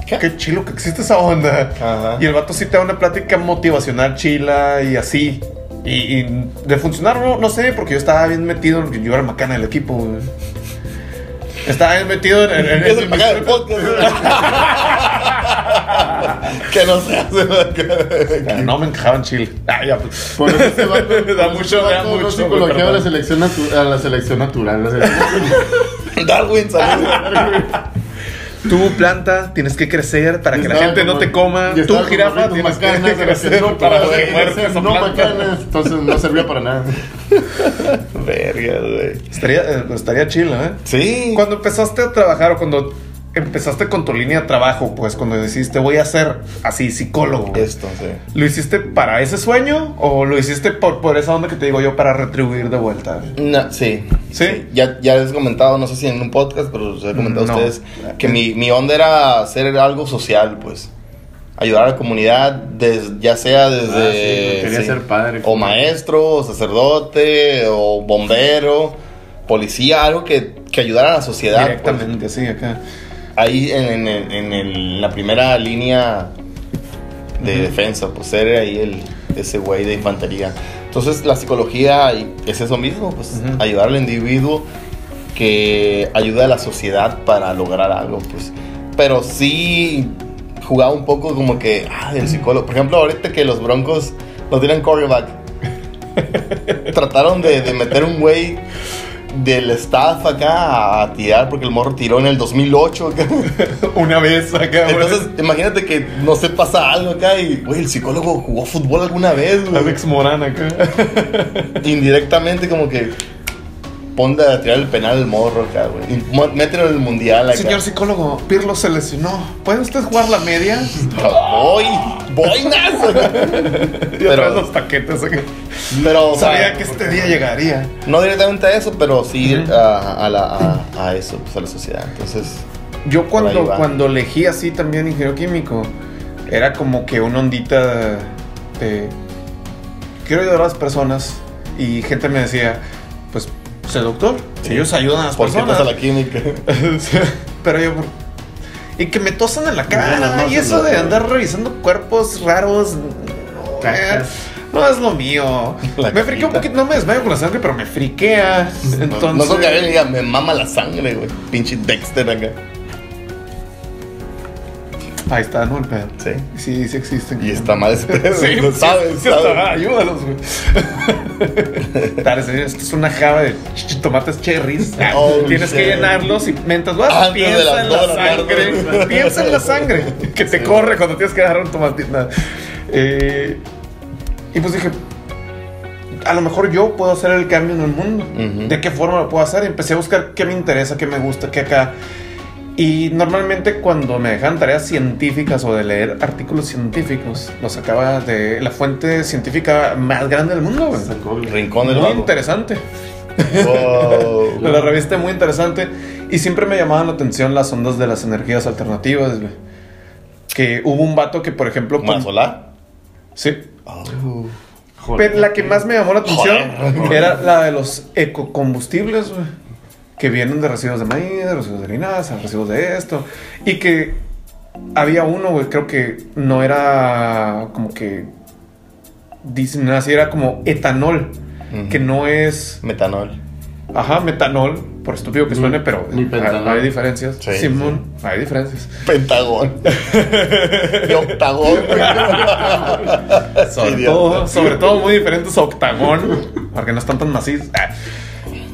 qué, chilo que existe esa onda. Ajá. Y el vato sí te da una plática motivacional chila y así. Y, y de funcionar, no, no sé, porque yo estaba bien metido en que yo era el macana del equipo, güey. Estaba bien metido en... en- en- Es el del podcast. (laughs) que no se hace. Ah, No me encajaba en Chile. Ah, ya, pues. Por eso este vato, (laughs) Da eso mucho, este da vato no mucho, psicología perdón. a la selección natu- a la selección natural. la selección- (laughs) Darwin, saludos. Tú, planta, tienes que crecer para que la gente no te coma. Tú, jirafa, tienes macanas, que (laughs) crecer no, para que no planta. macanas, entonces no servía para nada. Verga, güey. Estaría, eh, estaría chido, ¿eh? Sí. Cuando empezaste a trabajar o cuando empezaste con tu línea de trabajo, pues cuando decidiste voy a ser así psicólogo, Esto, sí. ¿lo hiciste para ese sueño o lo hiciste por, por esa onda que te digo yo para retribuir de vuelta? No, sí. ¿Sí? Ya, ya les he comentado, no sé si en un podcast, pero les he comentado No. a ustedes que mi, mi onda era hacer algo social, pues. Ayudar a la comunidad, des- ya sea desde. Ah, sí, quería ser padre. O maestro, o sacerdote, o bombero, policía, algo que, que ayudara a la sociedad. pues. Directamente, sí, acá. Ahí en, en, el- en el- la primera línea de defensa, pues ser ahí el, ese güey de infantería. Entonces la psicología es eso mismo, pues Ujú. ayudar al individuo que ayuda a la sociedad para lograr algo, pues. Pero sí jugaba un poco como que, ah, del psicólogo. Por ejemplo, ahorita que los Broncos no tienen quarterback, (laughs) trataron de, de meter un güey del staff acá a tirar porque el morro tiró en el 2008 acá. (laughs) Una vez acá, Entonces, imagínate que no se pasa algo acá y, güey, el psicólogo jugó fútbol alguna vez, güey. Alex Morán acá. (laughs) Indirectamente, como que ponte a tirar el penal al morro acá, güey. Y mételo en el mundial acá. Señor psicólogo, Pirlo se lesionó. ¿Puede usted jugar la media? (laughs) Voy, boinas. (laughs) Pero, los paquetes acá. pero, o sea, Sabía que este día llegaría. no directamente a eso, pero sí a, la, a, eso, pues a la sociedad. Entonces, Yo cuando, cuando elegí así también ingeniero químico, era como que una ondita de... Quiero ayudar a las personas y gente me decía, sé doctor, Sí. ellos ayudan a las ¿por qué personas. pasa la química? (laughs) Pero yo... Y que me tosan en la cara No, no, y no, eso no, de no. andar revisando cuerpos raros... No, Cachas. no es lo mío. La me friquea un poquito, no me desmayo con la sangre, pero me friquea. Entonces, No son que alguien diga, me mama la sangre, güey. Pinche Dexter acá. Ahí está, ¿no? El pedo. Sí. Sí, sí existen. Y está mal ese pedo. (laughs) Sí, lo sabes, sí, sabes. ayúdalos, güey. (laughs) Dale, señor, esto es una java de tomates cherries. (laughs) Oh, Tienes que llenarlos y mientras vas, Antes piensa en la tarde. sangre. piensa en la sangre que te corre cuando tienes que agarrar un tomate. nada. Eh, y pues dije, a lo mejor yo puedo hacer el cambio en el mundo. ¿De qué forma lo puedo hacer? Y empecé a buscar qué me interesa, qué me gusta, qué acá. Y normalmente cuando me dejan tareas científicas o de leer artículos científicos, los sacaba de la fuente científica más grande del mundo, güey. Sacó, güey. Rincón del Muy vago. interesante. Wow. (laughs) La revista muy interesante. Y siempre me llamaban la atención las ondas de las energías alternativas, güey. Que hubo un vato que, por ejemplo... ¿Más con- solar? Sí. Oh. Joder. Pero la que más me llamó la atención Joder. era la de los ecocombustibles, güey. Que vienen de residuos de maíz, de residuos de linaza, residuos de esto. Y que había uno, güey, creo que no era como que. Dicen así, era como etanol. Que no es. Metanol. Ajá, metanol, por estúpido que suene, pero ni hay, diferencias. Sí, Simón, hay diferencias. Pentagón. (laughs) y octagón. Sobre Idiota. todo, sobre todo muy diferentes a octagón, porque no están tan macizos.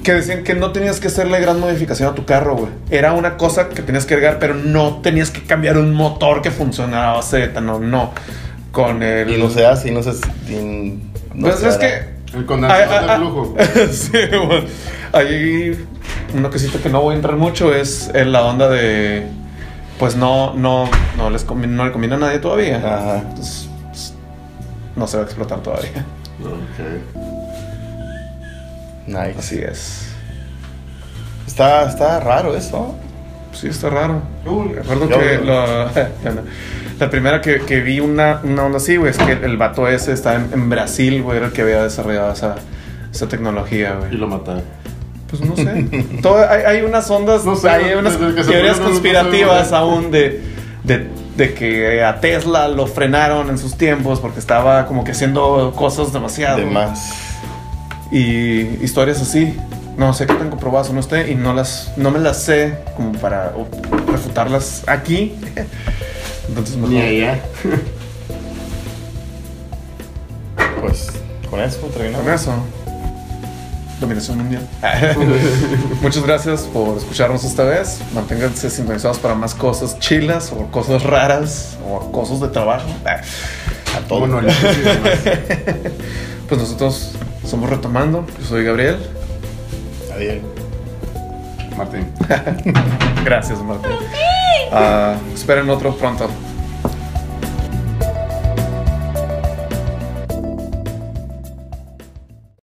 Que decían que no tenías que hacerle gran modificación a tu carro, güey. Era una cosa que tenías que agregar, pero no tenías que cambiar un motor que funcionaba a base de etanol, no. Con el. Y no se hace, y no se. y no pues se es que. El condensador Ah, ah, de ah. flujo. (laughs) sí, güey. Hay una cosita que no voy a entrar mucho, es en la onda de. Pues no, no, no, les no le conviene a nadie todavía. Ajá. Entonces, pues, no se va a explotar todavía. Ok. Nice. Así es. Está, está raro eso. Sí, está raro. Uy, Recuerdo yo- que (laughs) la, no. Primera que, que vi una, una onda así, güey, es que el vato ese está en, en Brasil, güey, era el que había desarrollado esa, esa tecnología, Y güey. lo mataron. Pues no sé. (laughs) Todo- hay, hay unas ondas, No sé, hay unas teorías no- no conspirativas güey. aún de, de, de que a Tesla lo frenaron en sus tiempos porque estaba como que haciendo cosas demasiado. De más. Y historias así. No sé qué tan comprobadas o no esté y no las no me las sé como para refutarlas aquí. Entonces mejor- Ni allá. Pues con eso terminamos. Con eso. Dominación mundial. (laughs) Muchas gracias por escucharnos esta vez. Manténganse sintonizados para más cosas chilas o cosas raras o cosas de trabajo. A todo. Bueno. (laughs) Pues nosotros somos Retomando. Yo soy Gabriel. Adiós. Martín. (laughs) Gracias, Martín. Ah, esperen otro pronto.